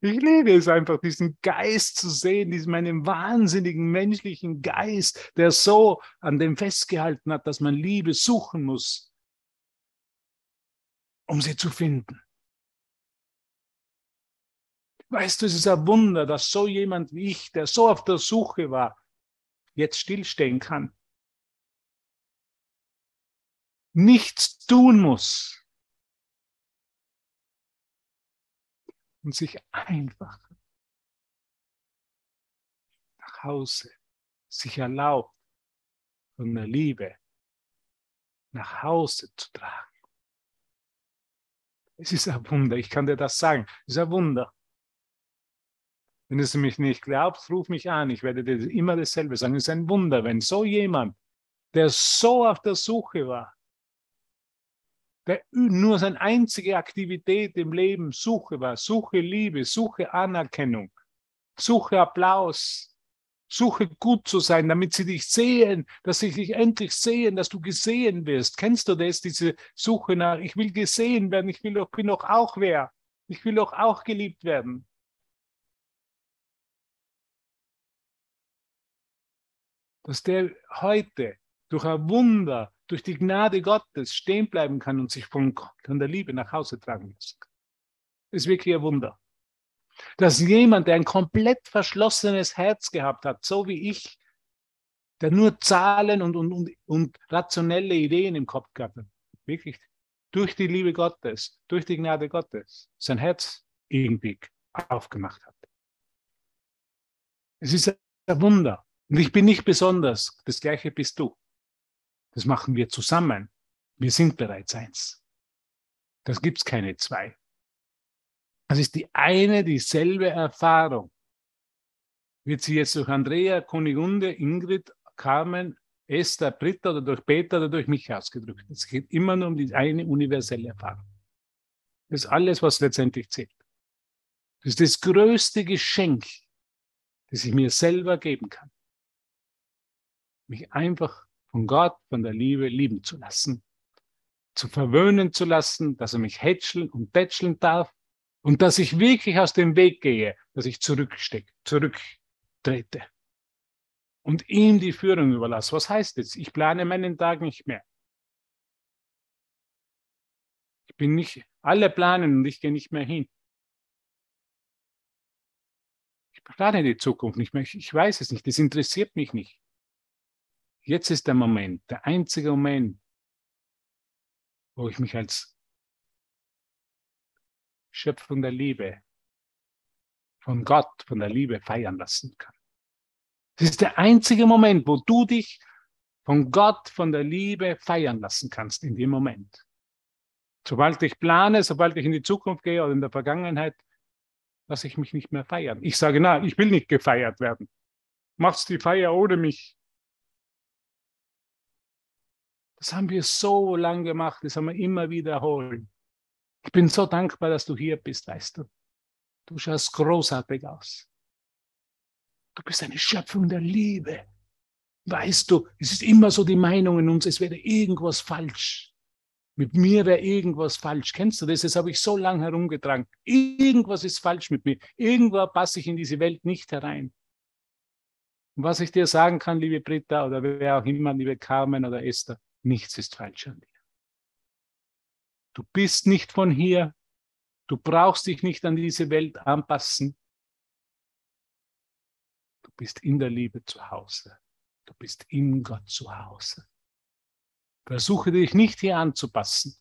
Ich liebe es einfach, diesen Geist zu sehen, diesen meinen wahnsinnigen menschlichen Geist, der so an dem festgehalten hat, dass man Liebe suchen muss um sie zu finden. Weißt du, es ist ein Wunder, dass so jemand wie ich, der so auf der Suche war, jetzt stillstehen kann. Nichts tun muss. Und sich einfach nach Hause sich erlaubt, von der Liebe nach Hause zu tragen. Es ist ein Wunder, ich kann dir das sagen. Es ist ein Wunder. Wenn du mich nicht glaubst, ruf mich an. Ich werde dir immer dasselbe sagen. Es ist ein Wunder, wenn so jemand, der so auf der Suche war, der nur seine einzige Aktivität im Leben Suche war, Suche Liebe, Suche Anerkennung, Suche Applaus, Suche gut zu sein, damit sie dich sehen, dass sie dich endlich sehen, dass du gesehen wirst. Kennst du das, diese Suche nach, ich will gesehen werden, ich will doch, bin doch auch wer, ich will doch auch geliebt werden. Dass der heute durch ein Wunder, durch die Gnade Gottes stehen bleiben kann und sich von, von der Liebe nach Hause tragen lässt. Ist wirklich ein Wunder. Dass jemand, der ein komplett verschlossenes Herz gehabt hat, so wie ich, der nur Zahlen und, und, und, und rationelle Ideen im Kopf gehabt hat, wirklich durch die Liebe Gottes, durch die Gnade Gottes, sein Herz irgendwie aufgemacht hat. Es ist ein Wunder. Und ich bin nicht besonders. Das Gleiche bist du. Das machen wir zusammen. Wir sind bereits eins. Das gibt's keine zwei. Das ist die eine, dieselbe Erfahrung. Wird sie jetzt durch Andrea, Kunigunde, Ingrid, Carmen, Esther, Britta oder durch Peter oder durch mich ausgedrückt. Es geht immer nur um die eine universelle Erfahrung. Das ist alles, was letztendlich zählt. Das ist das größte Geschenk, das ich mir selber geben kann. Mich einfach von Gott, von der Liebe lieben zu lassen, zu verwöhnen zu lassen, dass er mich hätscheln und tätscheln darf, und dass ich wirklich aus dem Weg gehe, dass ich zurückstecke, zurücktrete und ihm die Führung überlasse. Was heißt das? Ich plane meinen Tag nicht mehr. Ich bin nicht, alle planen und ich gehe nicht mehr hin. Ich plane die Zukunft nicht mehr. Ich weiß es nicht. Das interessiert mich nicht. Jetzt ist der Moment, der einzige Moment, wo ich mich als Schöpfung der Liebe von Gott, von der Liebe feiern lassen kann. Das ist der einzige Moment, wo du dich von Gott, von der Liebe feiern lassen kannst, in dem Moment. Sobald ich plane, sobald ich in die Zukunft gehe oder in der Vergangenheit, lasse ich mich nicht mehr feiern. Ich sage, na, ich will nicht gefeiert werden. Machst die Feier ohne mich. Das haben wir so lange gemacht, das haben wir immer wiederholt. Ich bin so dankbar, dass du hier bist, weißt du. Du schaust großartig aus. Du bist eine Schöpfung der Liebe. Weißt du, es ist immer so die Meinung in uns, es wäre irgendwas falsch. Mit mir wäre irgendwas falsch. Kennst du das? Das habe ich so lange herumgetragen. Irgendwas ist falsch mit mir. Irgendwo passe ich in diese Welt nicht herein. Und was ich dir sagen kann, liebe Britta oder wer auch immer, liebe Carmen oder Esther, nichts ist falsch an dir. Du bist nicht von hier. Du brauchst dich nicht an diese Welt anpassen. Du bist in der Liebe zu Hause. Du bist in Gott zu Hause. Versuche dich nicht hier anzupassen.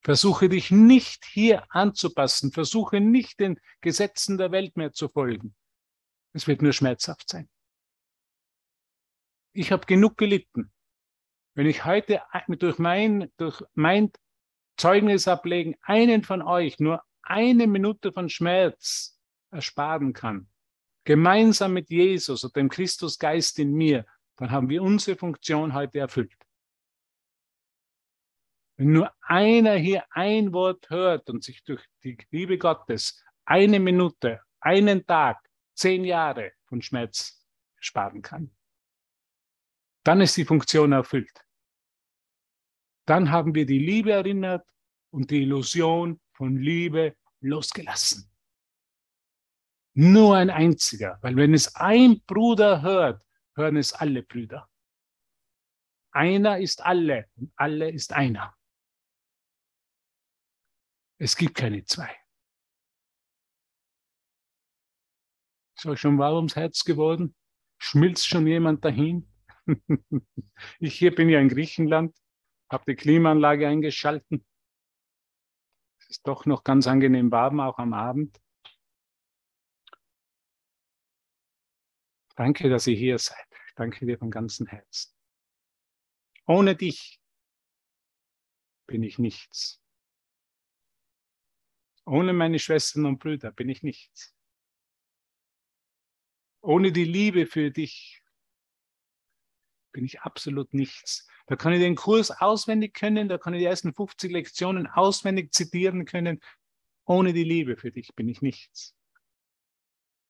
Versuche dich nicht hier anzupassen. Versuche nicht den Gesetzen der Welt mehr zu folgen. Es wird nur schmerzhaft sein. Ich habe genug gelitten. Wenn ich heute durch mein, durch mein Zeugnis ablegen, einen von euch nur eine Minute von Schmerz ersparen kann, gemeinsam mit Jesus und dem Christusgeist in mir, dann haben wir unsere Funktion heute erfüllt. Wenn nur einer hier ein Wort hört und sich durch die Liebe Gottes eine Minute, einen Tag, zehn Jahre von Schmerz sparen kann, dann ist die Funktion erfüllt dann haben wir die Liebe erinnert und die Illusion von Liebe losgelassen. Nur ein einziger, weil wenn es ein Bruder hört, hören es alle Brüder. Einer ist alle und alle ist einer. Es gibt keine zwei. Ist euch schon warm ums Herz geworden? Schmilzt schon jemand dahin? [LAUGHS] ich hier bin ja in Griechenland habe die Klimaanlage eingeschalten. Es ist doch noch ganz angenehm warm, auch am Abend. Danke, dass ihr hier seid. danke dir von ganzem Herzen. Ohne dich bin ich nichts. Ohne meine Schwestern und Brüder bin ich nichts. Ohne die Liebe für dich bin ich absolut nichts. Da kann ich den Kurs auswendig können, da kann ich die ersten 50 Lektionen auswendig zitieren können. Ohne die Liebe für dich bin ich nichts.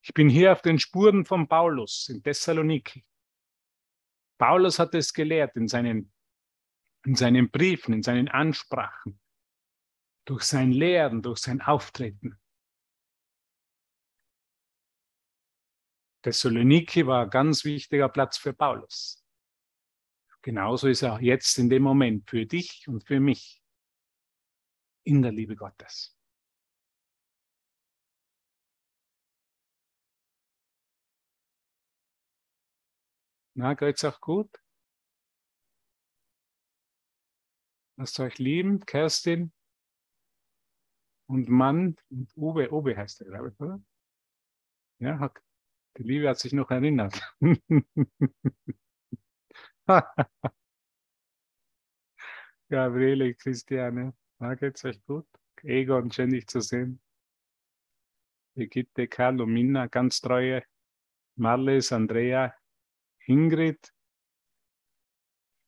Ich bin hier auf den Spuren von Paulus in Thessaloniki. Paulus hat es gelehrt in seinen, in seinen Briefen, in seinen Ansprachen, durch sein Lehren, durch sein Auftreten. Thessaloniki war ein ganz wichtiger Platz für Paulus. Genauso ist er jetzt in dem Moment für dich und für mich in der Liebe Gottes. Na, geht's auch gut? Lasst euch lieben, Kerstin und Mann und Uwe. Uwe heißt er, glaube ich, oder? Ja, die Liebe hat sich noch erinnert. [LAUGHS] [LAUGHS] Gabriele, Christiane, na, geht's euch gut? Egon, schön dich zu sehen. Brigitte, Karl und Minna, ganz treue. Marles, Andrea, Ingrid.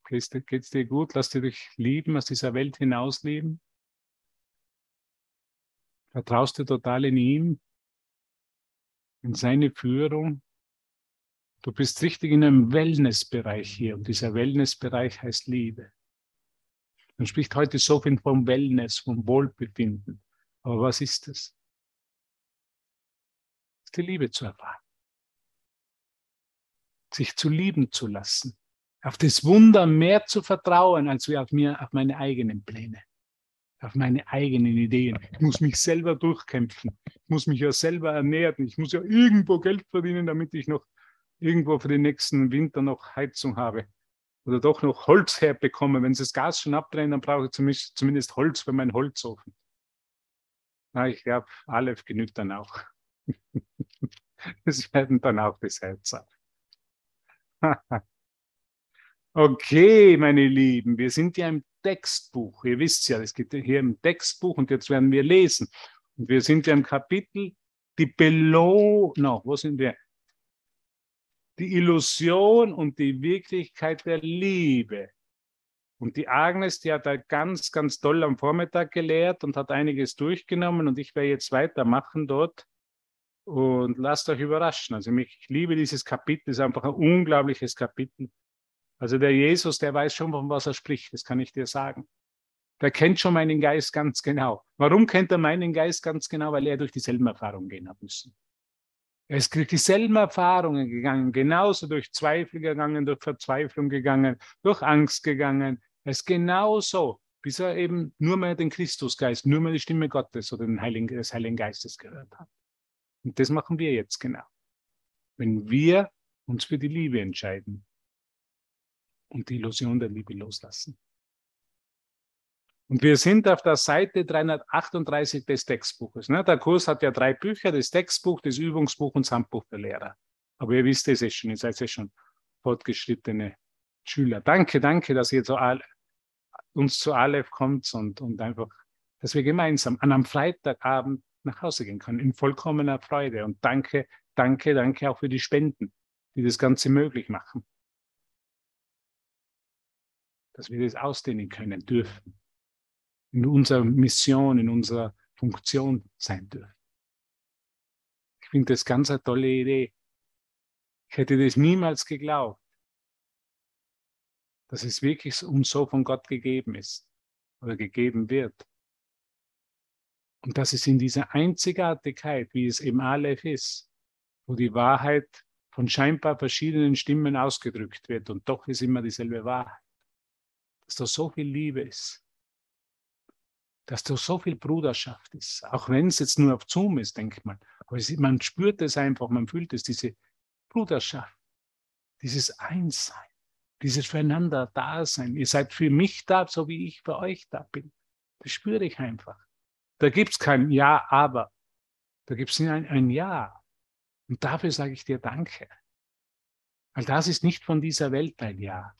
Geht's, dir gut? Lass dich lieben, aus dieser Welt hinausleben? Vertraust du total in ihm, in seine Führung? Du bist richtig in einem Wellnessbereich hier und dieser Wellnessbereich heißt Liebe. Man spricht heute so viel vom Wellness, vom Wohlbefinden. Aber was ist es? Die Liebe zu erfahren. Sich zu lieben zu lassen. Auf das Wunder mehr zu vertrauen, als wir auf mir, auf meine eigenen Pläne. Auf meine eigenen Ideen. Ich muss mich selber durchkämpfen. Ich muss mich ja selber ernähren. Ich muss ja irgendwo Geld verdienen, damit ich noch irgendwo für den nächsten Winter noch Heizung habe oder doch noch Holz herbekomme. Wenn sie das Gas schon abdrehen, dann brauche ich zumindest, Holz für meinen Holzofen. Na, ich glaube, Aleph genügt dann auch. [LAUGHS] Es werden dann auch das [LAUGHS] Herz okay, meine Lieben, wir sind ja im Textbuch. Ihr wisst ja, es geht hier im Textbuch und jetzt werden wir lesen. Und wir sind ja im Kapitel die Belohnung. No, wo sind wir? Die Illusion und die Wirklichkeit der Liebe. Und die Agnes, die hat halt ganz, ganz toll am Vormittag gelehrt und hat einiges durchgenommen und ich werde jetzt weitermachen dort. Und lasst euch überraschen. Also ich liebe dieses Kapitel, ist einfach ein unglaubliches Kapitel. Also der Jesus, der weiß schon, von was er spricht, das kann ich dir sagen. Der kennt schon meinen Geist ganz genau. Warum kennt er meinen Geist ganz genau? Weil er durch dieselben Erfahrungen gehen hat müssen. Er ist durch dieselben Erfahrungen gegangen, genauso durch Zweifel gegangen, durch Verzweiflung gegangen, durch Angst gegangen. Er ist genauso, bis er eben nur mehr den Christusgeist, nur mehr die Stimme Gottes oder den Heiligen, des Heiligen Geistes gehört hat. Und das machen wir jetzt genau. Wenn wir uns für die Liebe entscheiden und die Illusion der Liebe loslassen. Und wir sind auf der Seite 338 des Textbuches. Ne? Der Kurs hat ja drei Bücher, das Textbuch, das Übungsbuch und das Handbuch der Lehrer. Aber ihr wisst es schon, ihr seid ja schon fortgeschrittene Schüler. Danke, danke, dass ihr zu Al uns zu Aleph kommt und, und einfach, dass wir gemeinsam an einem Freitagabend nach Hause gehen können, in vollkommener Freude. Und danke, danke, danke auch für die Spenden, die das Ganze möglich machen. Dass wir das ausdehnen können dürfen in unserer Mission, in unserer Funktion sein dürfen. Ich finde das ganz eine tolle Idee. Ich hätte das niemals geglaubt, dass es wirklich uns so von Gott gegeben ist oder gegeben wird. Und dass es in dieser Einzigartigkeit, wie es im Aleph ist, wo die Wahrheit von scheinbar verschiedenen Stimmen ausgedrückt wird und doch ist immer dieselbe Wahrheit, dass da so viel Liebe ist, dass da so viel Bruderschaft ist. Auch wenn es jetzt nur auf Zoom ist, denke ich mal. Aber es, man spürt es einfach, man fühlt es, diese Bruderschaft, dieses Einssein, dieses füreinander Dasein. Ihr seid für mich da, so wie ich für euch da bin. Das spüre ich einfach. Da gibt es kein Ja, aber. Da gibt es ein, ein Ja. Und dafür sage ich dir Danke. Weil das ist nicht von dieser Welt dein Ja.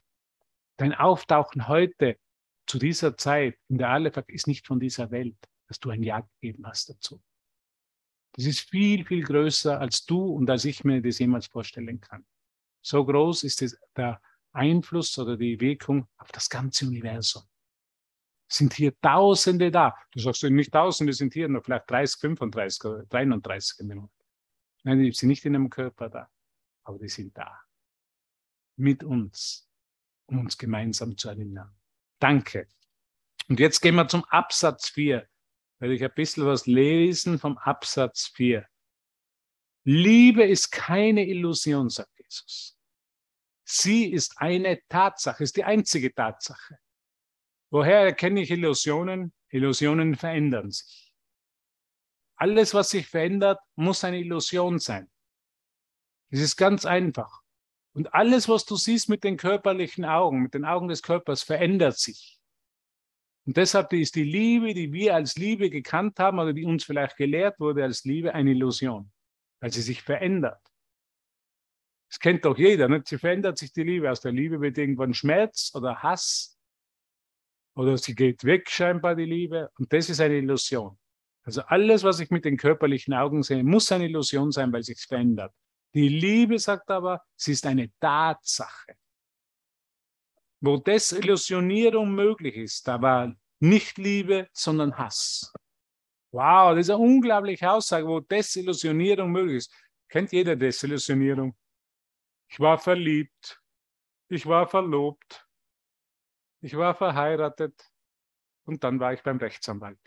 Dein Auftauchen heute zu dieser Zeit in der Alefak ist nicht von dieser Welt, dass du ein Ja gegeben hast dazu. Das ist viel, viel größer als du und als ich mir das jemals vorstellen kann. So groß ist es, der Einfluss oder die Wirkung auf das ganze Universum. Sind hier Tausende da. Du sagst nicht Tausende, sind hier noch vielleicht 30, 35 oder 33 Minuten. Nein, die sind nicht in einem Körper da, aber die sind da. Mit uns, um uns gemeinsam zu erinnern. Danke. Und jetzt gehen wir zum Absatz 4 werde ich ein bisschen was lesen vom Absatz 4. Liebe ist keine Illusion, sagt Jesus. Sie ist eine Tatsache, ist die einzige Tatsache. Woher erkenne ich Illusionen? Illusionen verändern sich. Alles, was sich verändert, muss eine Illusion sein. Es ist ganz einfach. Und alles, was du siehst mit den körperlichen Augen, mit den Augen des Körpers, verändert sich. Und deshalb ist die Liebe, die wir als Liebe gekannt haben oder die uns vielleicht gelehrt wurde als Liebe, eine Illusion, weil sie sich verändert. Das kennt doch jeder. Nicht? Sie verändert sich die Liebe. Aus der Liebe wird irgendwann Schmerz oder Hass oder sie geht weg scheinbar die Liebe. Und das ist eine Illusion. Also alles, was ich mit den körperlichen Augen sehe, muss eine Illusion sein, weil sich verändert. Die Liebe sagt aber, sie ist eine Tatsache wo Desillusionierung möglich ist, da war nicht Liebe, sondern Hass. Wow, das ist eine unglaubliche Aussage, wo Desillusionierung möglich ist. Kennt jeder Desillusionierung? Ich war verliebt, ich war verlobt, ich war verheiratet und dann war ich beim Rechtsanwalt.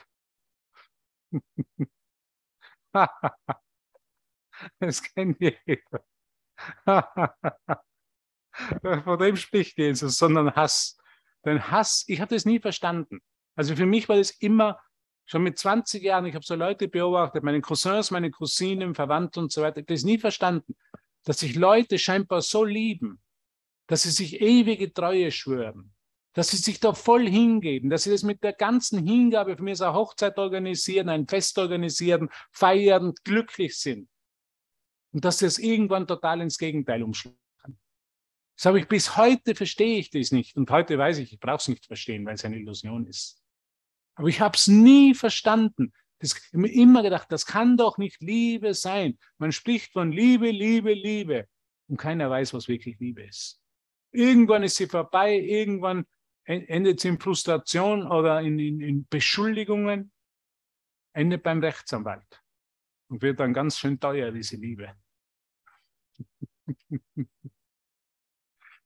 [LAUGHS] [LAUGHS] das kennt jeder. [LAUGHS] Von dem spricht Jesus, sondern Hass. Denn Hass, ich habe das nie verstanden. Also für mich war das immer, schon mit 20 Jahren, ich habe so Leute beobachtet, meine Cousins, meine Cousinen, Verwandte und so weiter, ich habe das nie verstanden, dass sich Leute scheinbar so lieben, dass sie sich ewige Treue schwören, dass sie sich da voll hingeben, dass sie das mit der ganzen Hingabe für mich eine Hochzeit organisieren, ein Fest organisieren, feiern, glücklich sind. Und dass es irgendwann total ins Gegenteil umschlagen. Das habe ich bis heute verstehe ich das nicht. Und heute weiß ich, ich brauche es nicht verstehen, weil es eine Illusion ist. Aber ich habe es nie verstanden. Das, ich habe mir immer gedacht, das kann doch nicht Liebe sein. Man spricht von Liebe, Liebe, Liebe. Und keiner weiß, was wirklich Liebe ist. Irgendwann ist sie vorbei, irgendwann endet sie in Frustration oder in, in, in Beschuldigungen, endet beim Rechtsanwalt und wird dann ganz schön teuer, diese Liebe. [LAUGHS]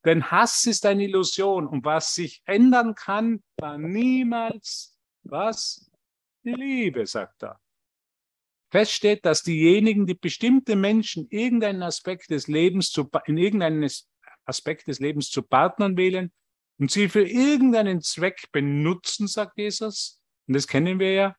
Denn Hass ist eine Illusion und was sich ändern kann, war niemals was? Die Liebe, sagt er. Fest steht, dass diejenigen, die bestimmte Menschen irgendeinen Aspekt des Lebens zu, in irgendeinen Aspekt des Lebens zu Partnern wählen und sie für irgendeinen Zweck benutzen, sagt Jesus, und das kennen wir ja,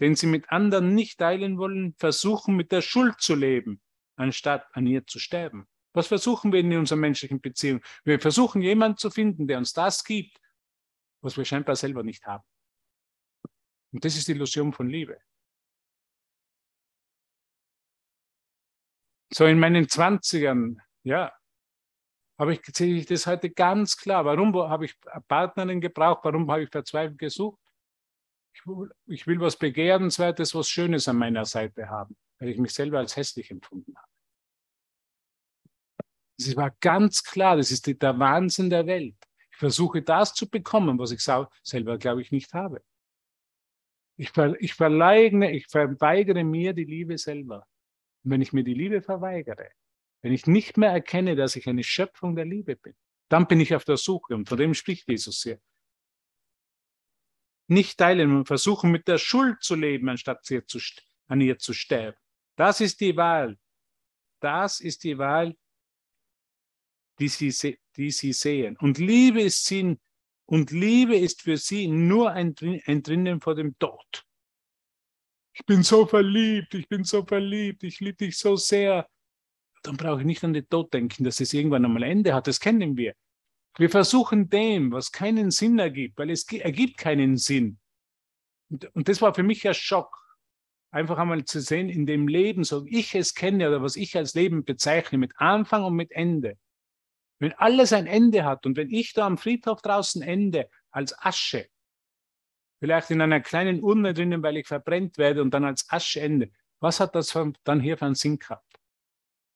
den sie mit anderen nicht teilen wollen, versuchen mit der Schuld zu leben, anstatt an ihr zu sterben. Was versuchen wir in unserer menschlichen Beziehung? Wir versuchen jemanden zu finden, der uns das gibt, was wir scheinbar selber nicht haben. Und das ist die Illusion von Liebe. So in meinen Zwanzigern, ja, habe ich, sehe ich das heute ganz klar. Warum habe ich Partnerin gebraucht? Warum habe ich verzweifelt gesucht? Ich will, was Begehrenswertes, was Schönes an meiner Seite haben, weil ich mich selber als hässlich empfunden habe. Es war ganz klar, das ist der Wahnsinn der Welt. Ich versuche das zu bekommen, was ich selber, glaube ich, nicht habe. Ich, ver, ich verleigne, ich verweigere mir die Liebe selber. Und wenn ich mir die Liebe verweigere, wenn ich nicht mehr erkenne, dass ich eine Schöpfung der Liebe bin, dann bin ich auf der Suche und von dem spricht Jesus hier. Nicht teilen und versuchen, mit der Schuld zu leben, anstatt an ihr zu sterben. Das ist die Wahl. Das ist die Wahl, die sie, die sie sehen. Und Liebe ist Sinn und Liebe ist für sie nur ein Entrinnen vor dem Tod. Ich bin so verliebt, ich bin so verliebt, ich liebe dich so sehr. Dann brauche ich nicht an den Tod denken, dass es irgendwann einmal Ende hat. Das kennen wir. Wir versuchen dem, was keinen Sinn ergibt, weil es ergibt keinen Sinn. Und, und das war für mich ein Schock, einfach einmal zu sehen, in dem Leben, so wie ich es kenne oder was ich als Leben bezeichne, mit Anfang und mit Ende, Wenn alles ein Ende hat und wenn ich da am Friedhof draußen ende als Asche, vielleicht in einer kleinen Urne drinnen, weil ich verbrennt werde und dann als Asche ende, was hat das dann hier für einen Sinn gehabt?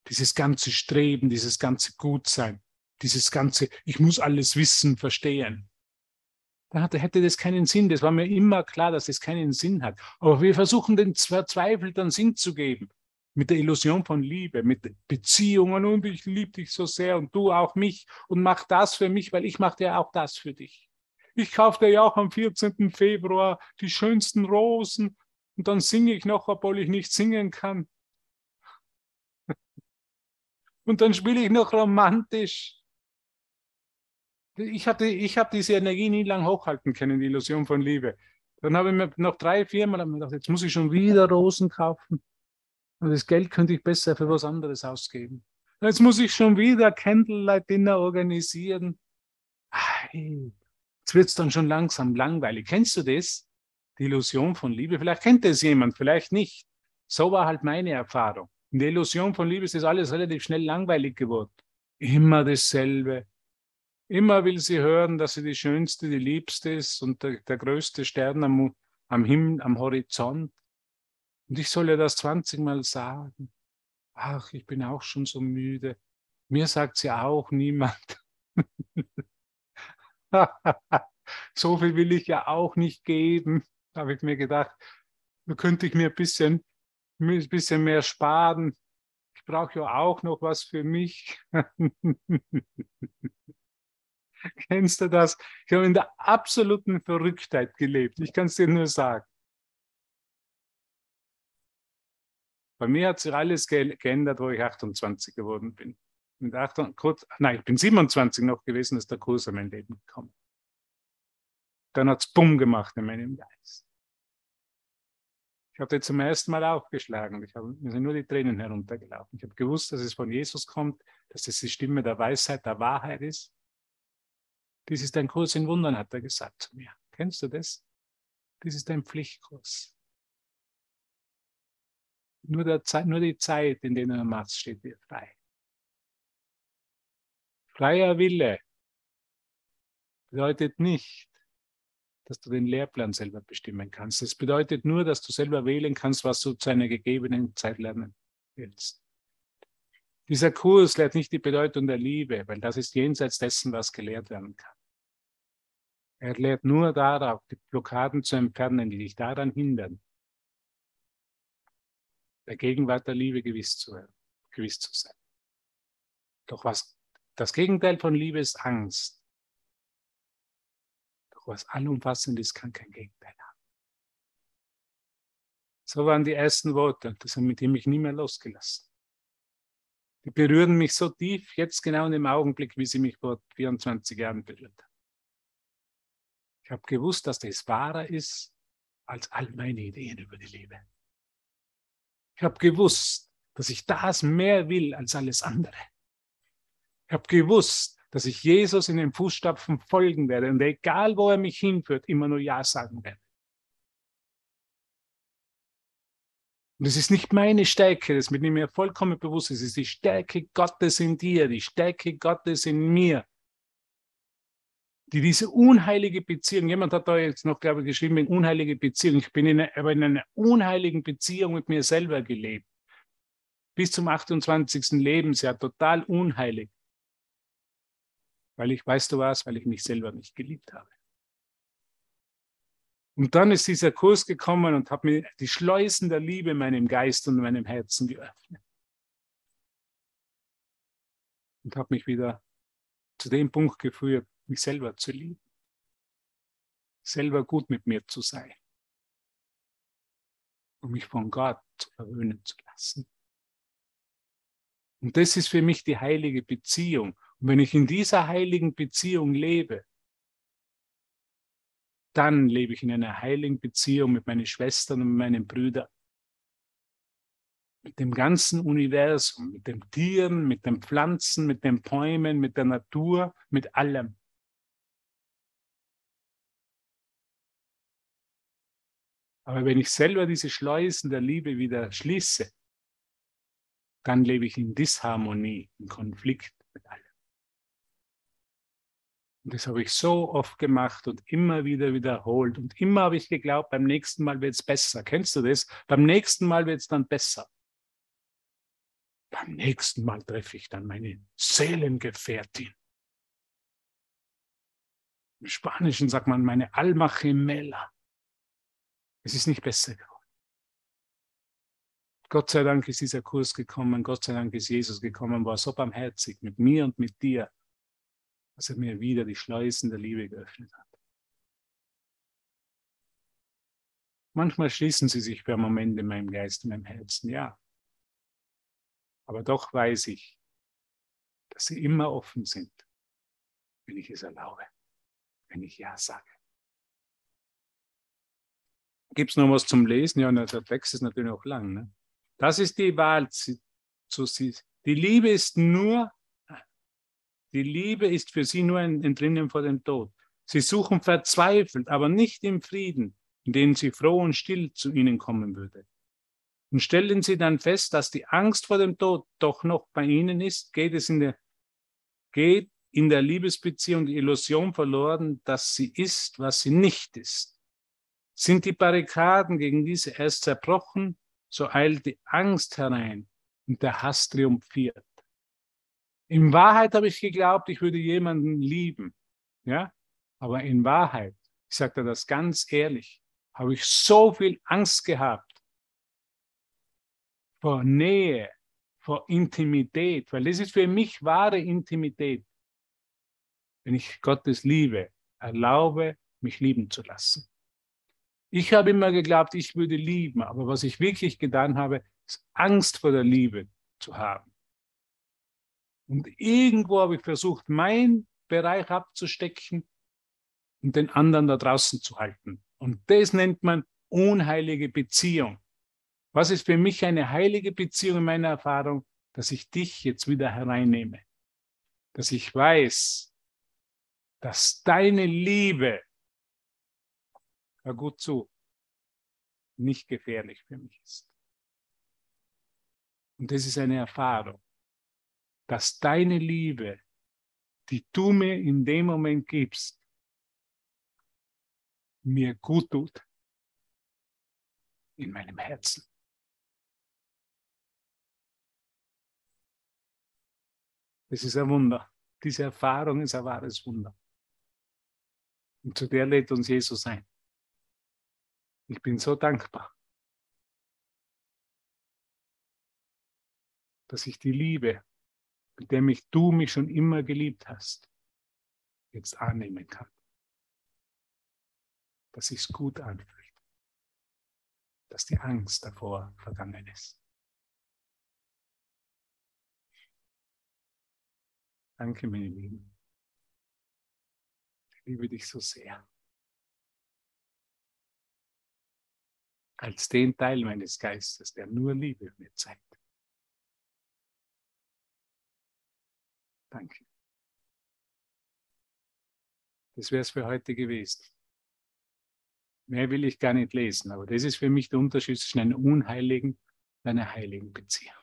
Dieses ganze Streben, dieses ganze Gutsein, dieses ganze, ich muss alles wissen, verstehen. Da hätte das keinen Sinn. Das war mir immer klar, dass das keinen Sinn hat. Aber wir versuchen den Zweifel dann Sinn zu geben. Mit der Illusion von Liebe, mit Beziehungen und ich liebe dich so sehr und du auch mich und mach das für mich, weil ich mache ja auch das für dich. Ich kaufe dir ja auch am 14. Februar die schönsten Rosen und dann singe ich noch, obwohl ich nicht singen kann. [LAUGHS] Und dann spiele ich noch romantisch ich hatte, ich habe diese Energie nie lang hochhalten können, die Illusion von Liebe. Dann habe ich mir noch drei, vier Mal gedacht, jetzt muss ich schon wieder Rosen kaufen. Und das Geld könnte ich besser für was anderes ausgeben. Jetzt muss ich schon wieder Candlelight Dinner organisieren. Jetzt wird es dann schon langsam langweilig. Kennst du das? Die Illusion von Liebe? Vielleicht kennt es jemand, vielleicht nicht. So war halt meine Erfahrung. In der Illusion von Liebe ist das alles relativ schnell langweilig geworden. Immer dasselbe, Immer will sie hören, dass sie die Schönste, die Liebste ist und der, der größte Stern am, am Himmel, am Horizont. Und ich soll ihr das 20 Mal sagen. Ach, ich bin auch schon so müde. Mir sagt sie auch niemand. [LAUGHS] so viel will ich ja auch nicht geben, habe ich mir gedacht. Da könnte ich mir ein bisschen, ein bisschen mehr sparen. Ich brauche ja auch noch was für mich. [LAUGHS] [LAUGHS] Kennst du das? Ich habe in der absoluten Verrücktheit gelebt. Ich kann es dir nur sagen. Bei mir hat sich alles geändert, wo ich 28 geworden bin. Mit 8, kurz, nein, ich bin 27 noch gewesen, ist der Kurs in mein Leben gekommen. Dann hat es Bumm gemacht in meinem Geist. Ich habe zum ersten Mal aufgeschlagen. Ich habe, mir sind nur die Tränen heruntergelaufen. Ich habe gewusst, dass es von Jesus kommt, dass es die Stimme der Weisheit, der Wahrheit ist. Dies ist ein Kurs in Wundern, hat er gesagt zu mir. Kennst du das? Dies ist ein Pflichtkurs. Nur, der Zeit, nur die Zeit, in der du machst, steht dir frei. Freier Wille bedeutet nicht, dass du den Lehrplan selber bestimmen kannst. Es bedeutet nur, dass du selber wählen kannst, was du zu einer gegebenen Zeit lernen willst. Dieser Kurs lehrt nicht die Bedeutung der Liebe, weil das ist jenseits dessen, was gelehrt werden kann. Er lehrt nur darauf, die Blockaden zu entfernen, die dich daran hindern, der Gegenwart der Liebe gewiss zu, gewiss zu sein. Doch was das Gegenteil von Liebe ist Angst. Doch was allumfassend ist, kann kein Gegenteil haben. So waren die ersten Worte, das haben mit dem ich nie mehr losgelassen. Die berühren mich so tief, jetzt genau in dem Augenblick, wie sie mich vor 24 Jahren berührt haben. Ich habe gewusst, dass das wahrer ist als all meine Ideen über die Liebe. Ich habe gewusst, dass ich das mehr will als alles andere. Ich habe gewusst, dass ich Jesus in den Fußstapfen folgen werde und egal, wo er mich hinführt, immer nur Ja sagen werde. Und es ist nicht meine Stärke, das mit mir vollkommen bewusst. Es ist die Stärke Gottes in dir, die Stärke Gottes in mir, die diese unheilige Beziehung, jemand hat da jetzt noch, glaube ich, geschrieben, eine unheilige Beziehung. Ich bin in, aber in einer unheiligen Beziehung mit mir selber gelebt. Bis zum 28. Lebensjahr, total unheilig. Weil ich, weißt du was, weil ich mich selber nicht geliebt habe. Und dann ist dieser Kurs gekommen und hat mir die Schleusen der Liebe in meinem Geist und in meinem Herzen geöffnet. Und hat mich wieder zu dem Punkt geführt, mich selber zu lieben, selber gut mit mir zu sein um mich von Gott verwöhnen zu lassen. Und das ist für mich die heilige Beziehung. Und wenn ich in dieser heiligen Beziehung lebe, dann lebe ich in einer heiligen Beziehung mit meinen Schwestern und meinen Brüdern. Mit dem ganzen Universum, mit den Tieren, mit den Pflanzen, mit den Bäumen, mit der Natur, mit allem. Aber wenn ich selber diese Schleusen der Liebe wieder schließe, dann lebe ich in Disharmonie, in Konflikt mit allem. Und das habe ich so oft gemacht und immer wieder wiederholt. Und immer habe ich geglaubt, beim nächsten Mal wird es besser. Kennst du das? Beim nächsten Mal wird es dann besser. Beim nächsten Mal treffe ich dann meine Seelengefährtin. Im Spanischen sagt man meine Alma Gemela. Es ist nicht besser geworden. Gott sei Dank ist dieser Kurs gekommen, Gott sei Dank ist Jesus gekommen, war so barmherzig mit mir und mit dir, dass er mir wieder die Schleusen der Liebe geöffnet hat. Manchmal schließen sie sich für einen Moment in meinem Geist, in meinem Herzen, ja. Aber doch weiß ich, dass sie immer offen sind, wenn ich es erlaube, wenn ich Ja sage. Gibt es noch was zum Lesen? Ja, der Text ist natürlich auch lang. Ne? Das ist die Wahl zu sie. Die Liebe ist nur, die Liebe ist für sie nur ein Entrinnen vor dem Tod. Sie suchen verzweifelt, aber nicht im Frieden, in dem sie froh und still zu ihnen kommen würde. Und stellen sie dann fest, dass die Angst vor dem Tod doch noch bei ihnen ist, geht es in der, geht in der Liebesbeziehung die Illusion verloren, dass sie ist, was sie nicht ist. Sind die Barrikaden gegen diese erst zerbrochen, so eilt die Angst herein und der Hass triumphiert. In Wahrheit habe ich geglaubt, ich würde jemanden lieben. Ja? Aber in Wahrheit, ich sage dir das ganz ehrlich, habe ich so viel Angst gehabt vor Nähe, vor Intimität, weil das ist für mich wahre Intimität. Wenn ich Gottes Liebe erlaube, mich lieben zu lassen. Ich habe immer geglaubt, ich würde lieben, aber was ich wirklich getan habe, ist Angst vor der Liebe zu haben. Und irgendwo habe ich versucht, meinen Bereich abzustecken und den anderen da draußen zu halten. Und das nennt man unheilige Beziehung. Was ist für mich eine heilige Beziehung in meiner Erfahrung, dass ich dich jetzt wieder hereinnehme? Dass ich weiß, dass deine Liebe hör gut zu, nicht gefährlich für mich ist. Und das ist eine Erfahrung, dass deine Liebe, die du mir in dem Moment gibst, mir gut tut in meinem Herzen. Das ist ein Wunder. Diese Erfahrung ist ein wahres Wunder. Und zu der lädt uns Jesus ein. Ich bin so dankbar, dass ich die Liebe, mit der mich du mich schon immer geliebt hast, jetzt annehmen kann. Dass es gut anfühlt. Dass die Angst davor vergangen ist. Danke, meine Lieben. Ich liebe dich so sehr. Als den Teil meines Geistes, der nur Liebe mir zeigt. Danke. Das wäre es für heute gewesen. Mehr will ich gar nicht lesen, aber das ist für mich der Unterschied zwischen einer unheiligen und einer heiligen Beziehung.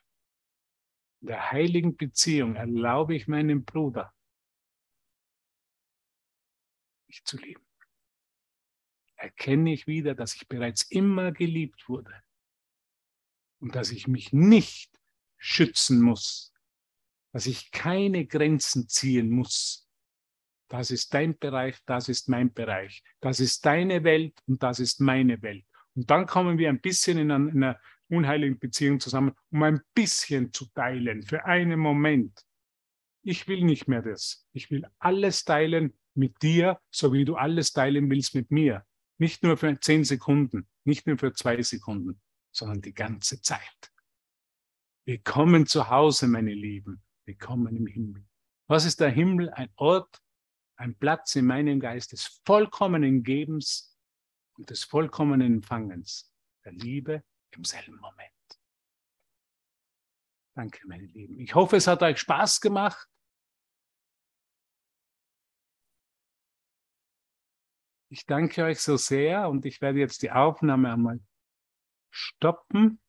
In der heiligen Beziehung erlaube ich meinem Bruder, mich zu lieben erkenne ich wieder, dass ich bereits immer geliebt wurde und dass ich mich nicht schützen muss, dass ich keine Grenzen ziehen muss. Das ist dein Bereich, das ist mein Bereich, das ist deine Welt und das ist meine Welt. Und dann kommen wir ein bisschen in einer, in einer unheiligen Beziehung zusammen, um ein bisschen zu teilen, für einen Moment. Ich will nicht mehr das. Ich will alles teilen mit dir, so wie du alles teilen willst mit mir. Nicht nur für zehn Sekunden, nicht nur für zwei Sekunden, sondern die ganze Zeit. Willkommen zu Hause, meine Lieben. Willkommen im Himmel. Was ist der Himmel? Ein Ort, ein Platz in meinem Geist des vollkommenen Gebens und des vollkommenen Empfangens, der Liebe im selben Moment. Danke, meine Lieben. Ich hoffe, es hat euch Spaß gemacht. Ich danke euch so sehr und ich werde jetzt die Aufnahme einmal stoppen.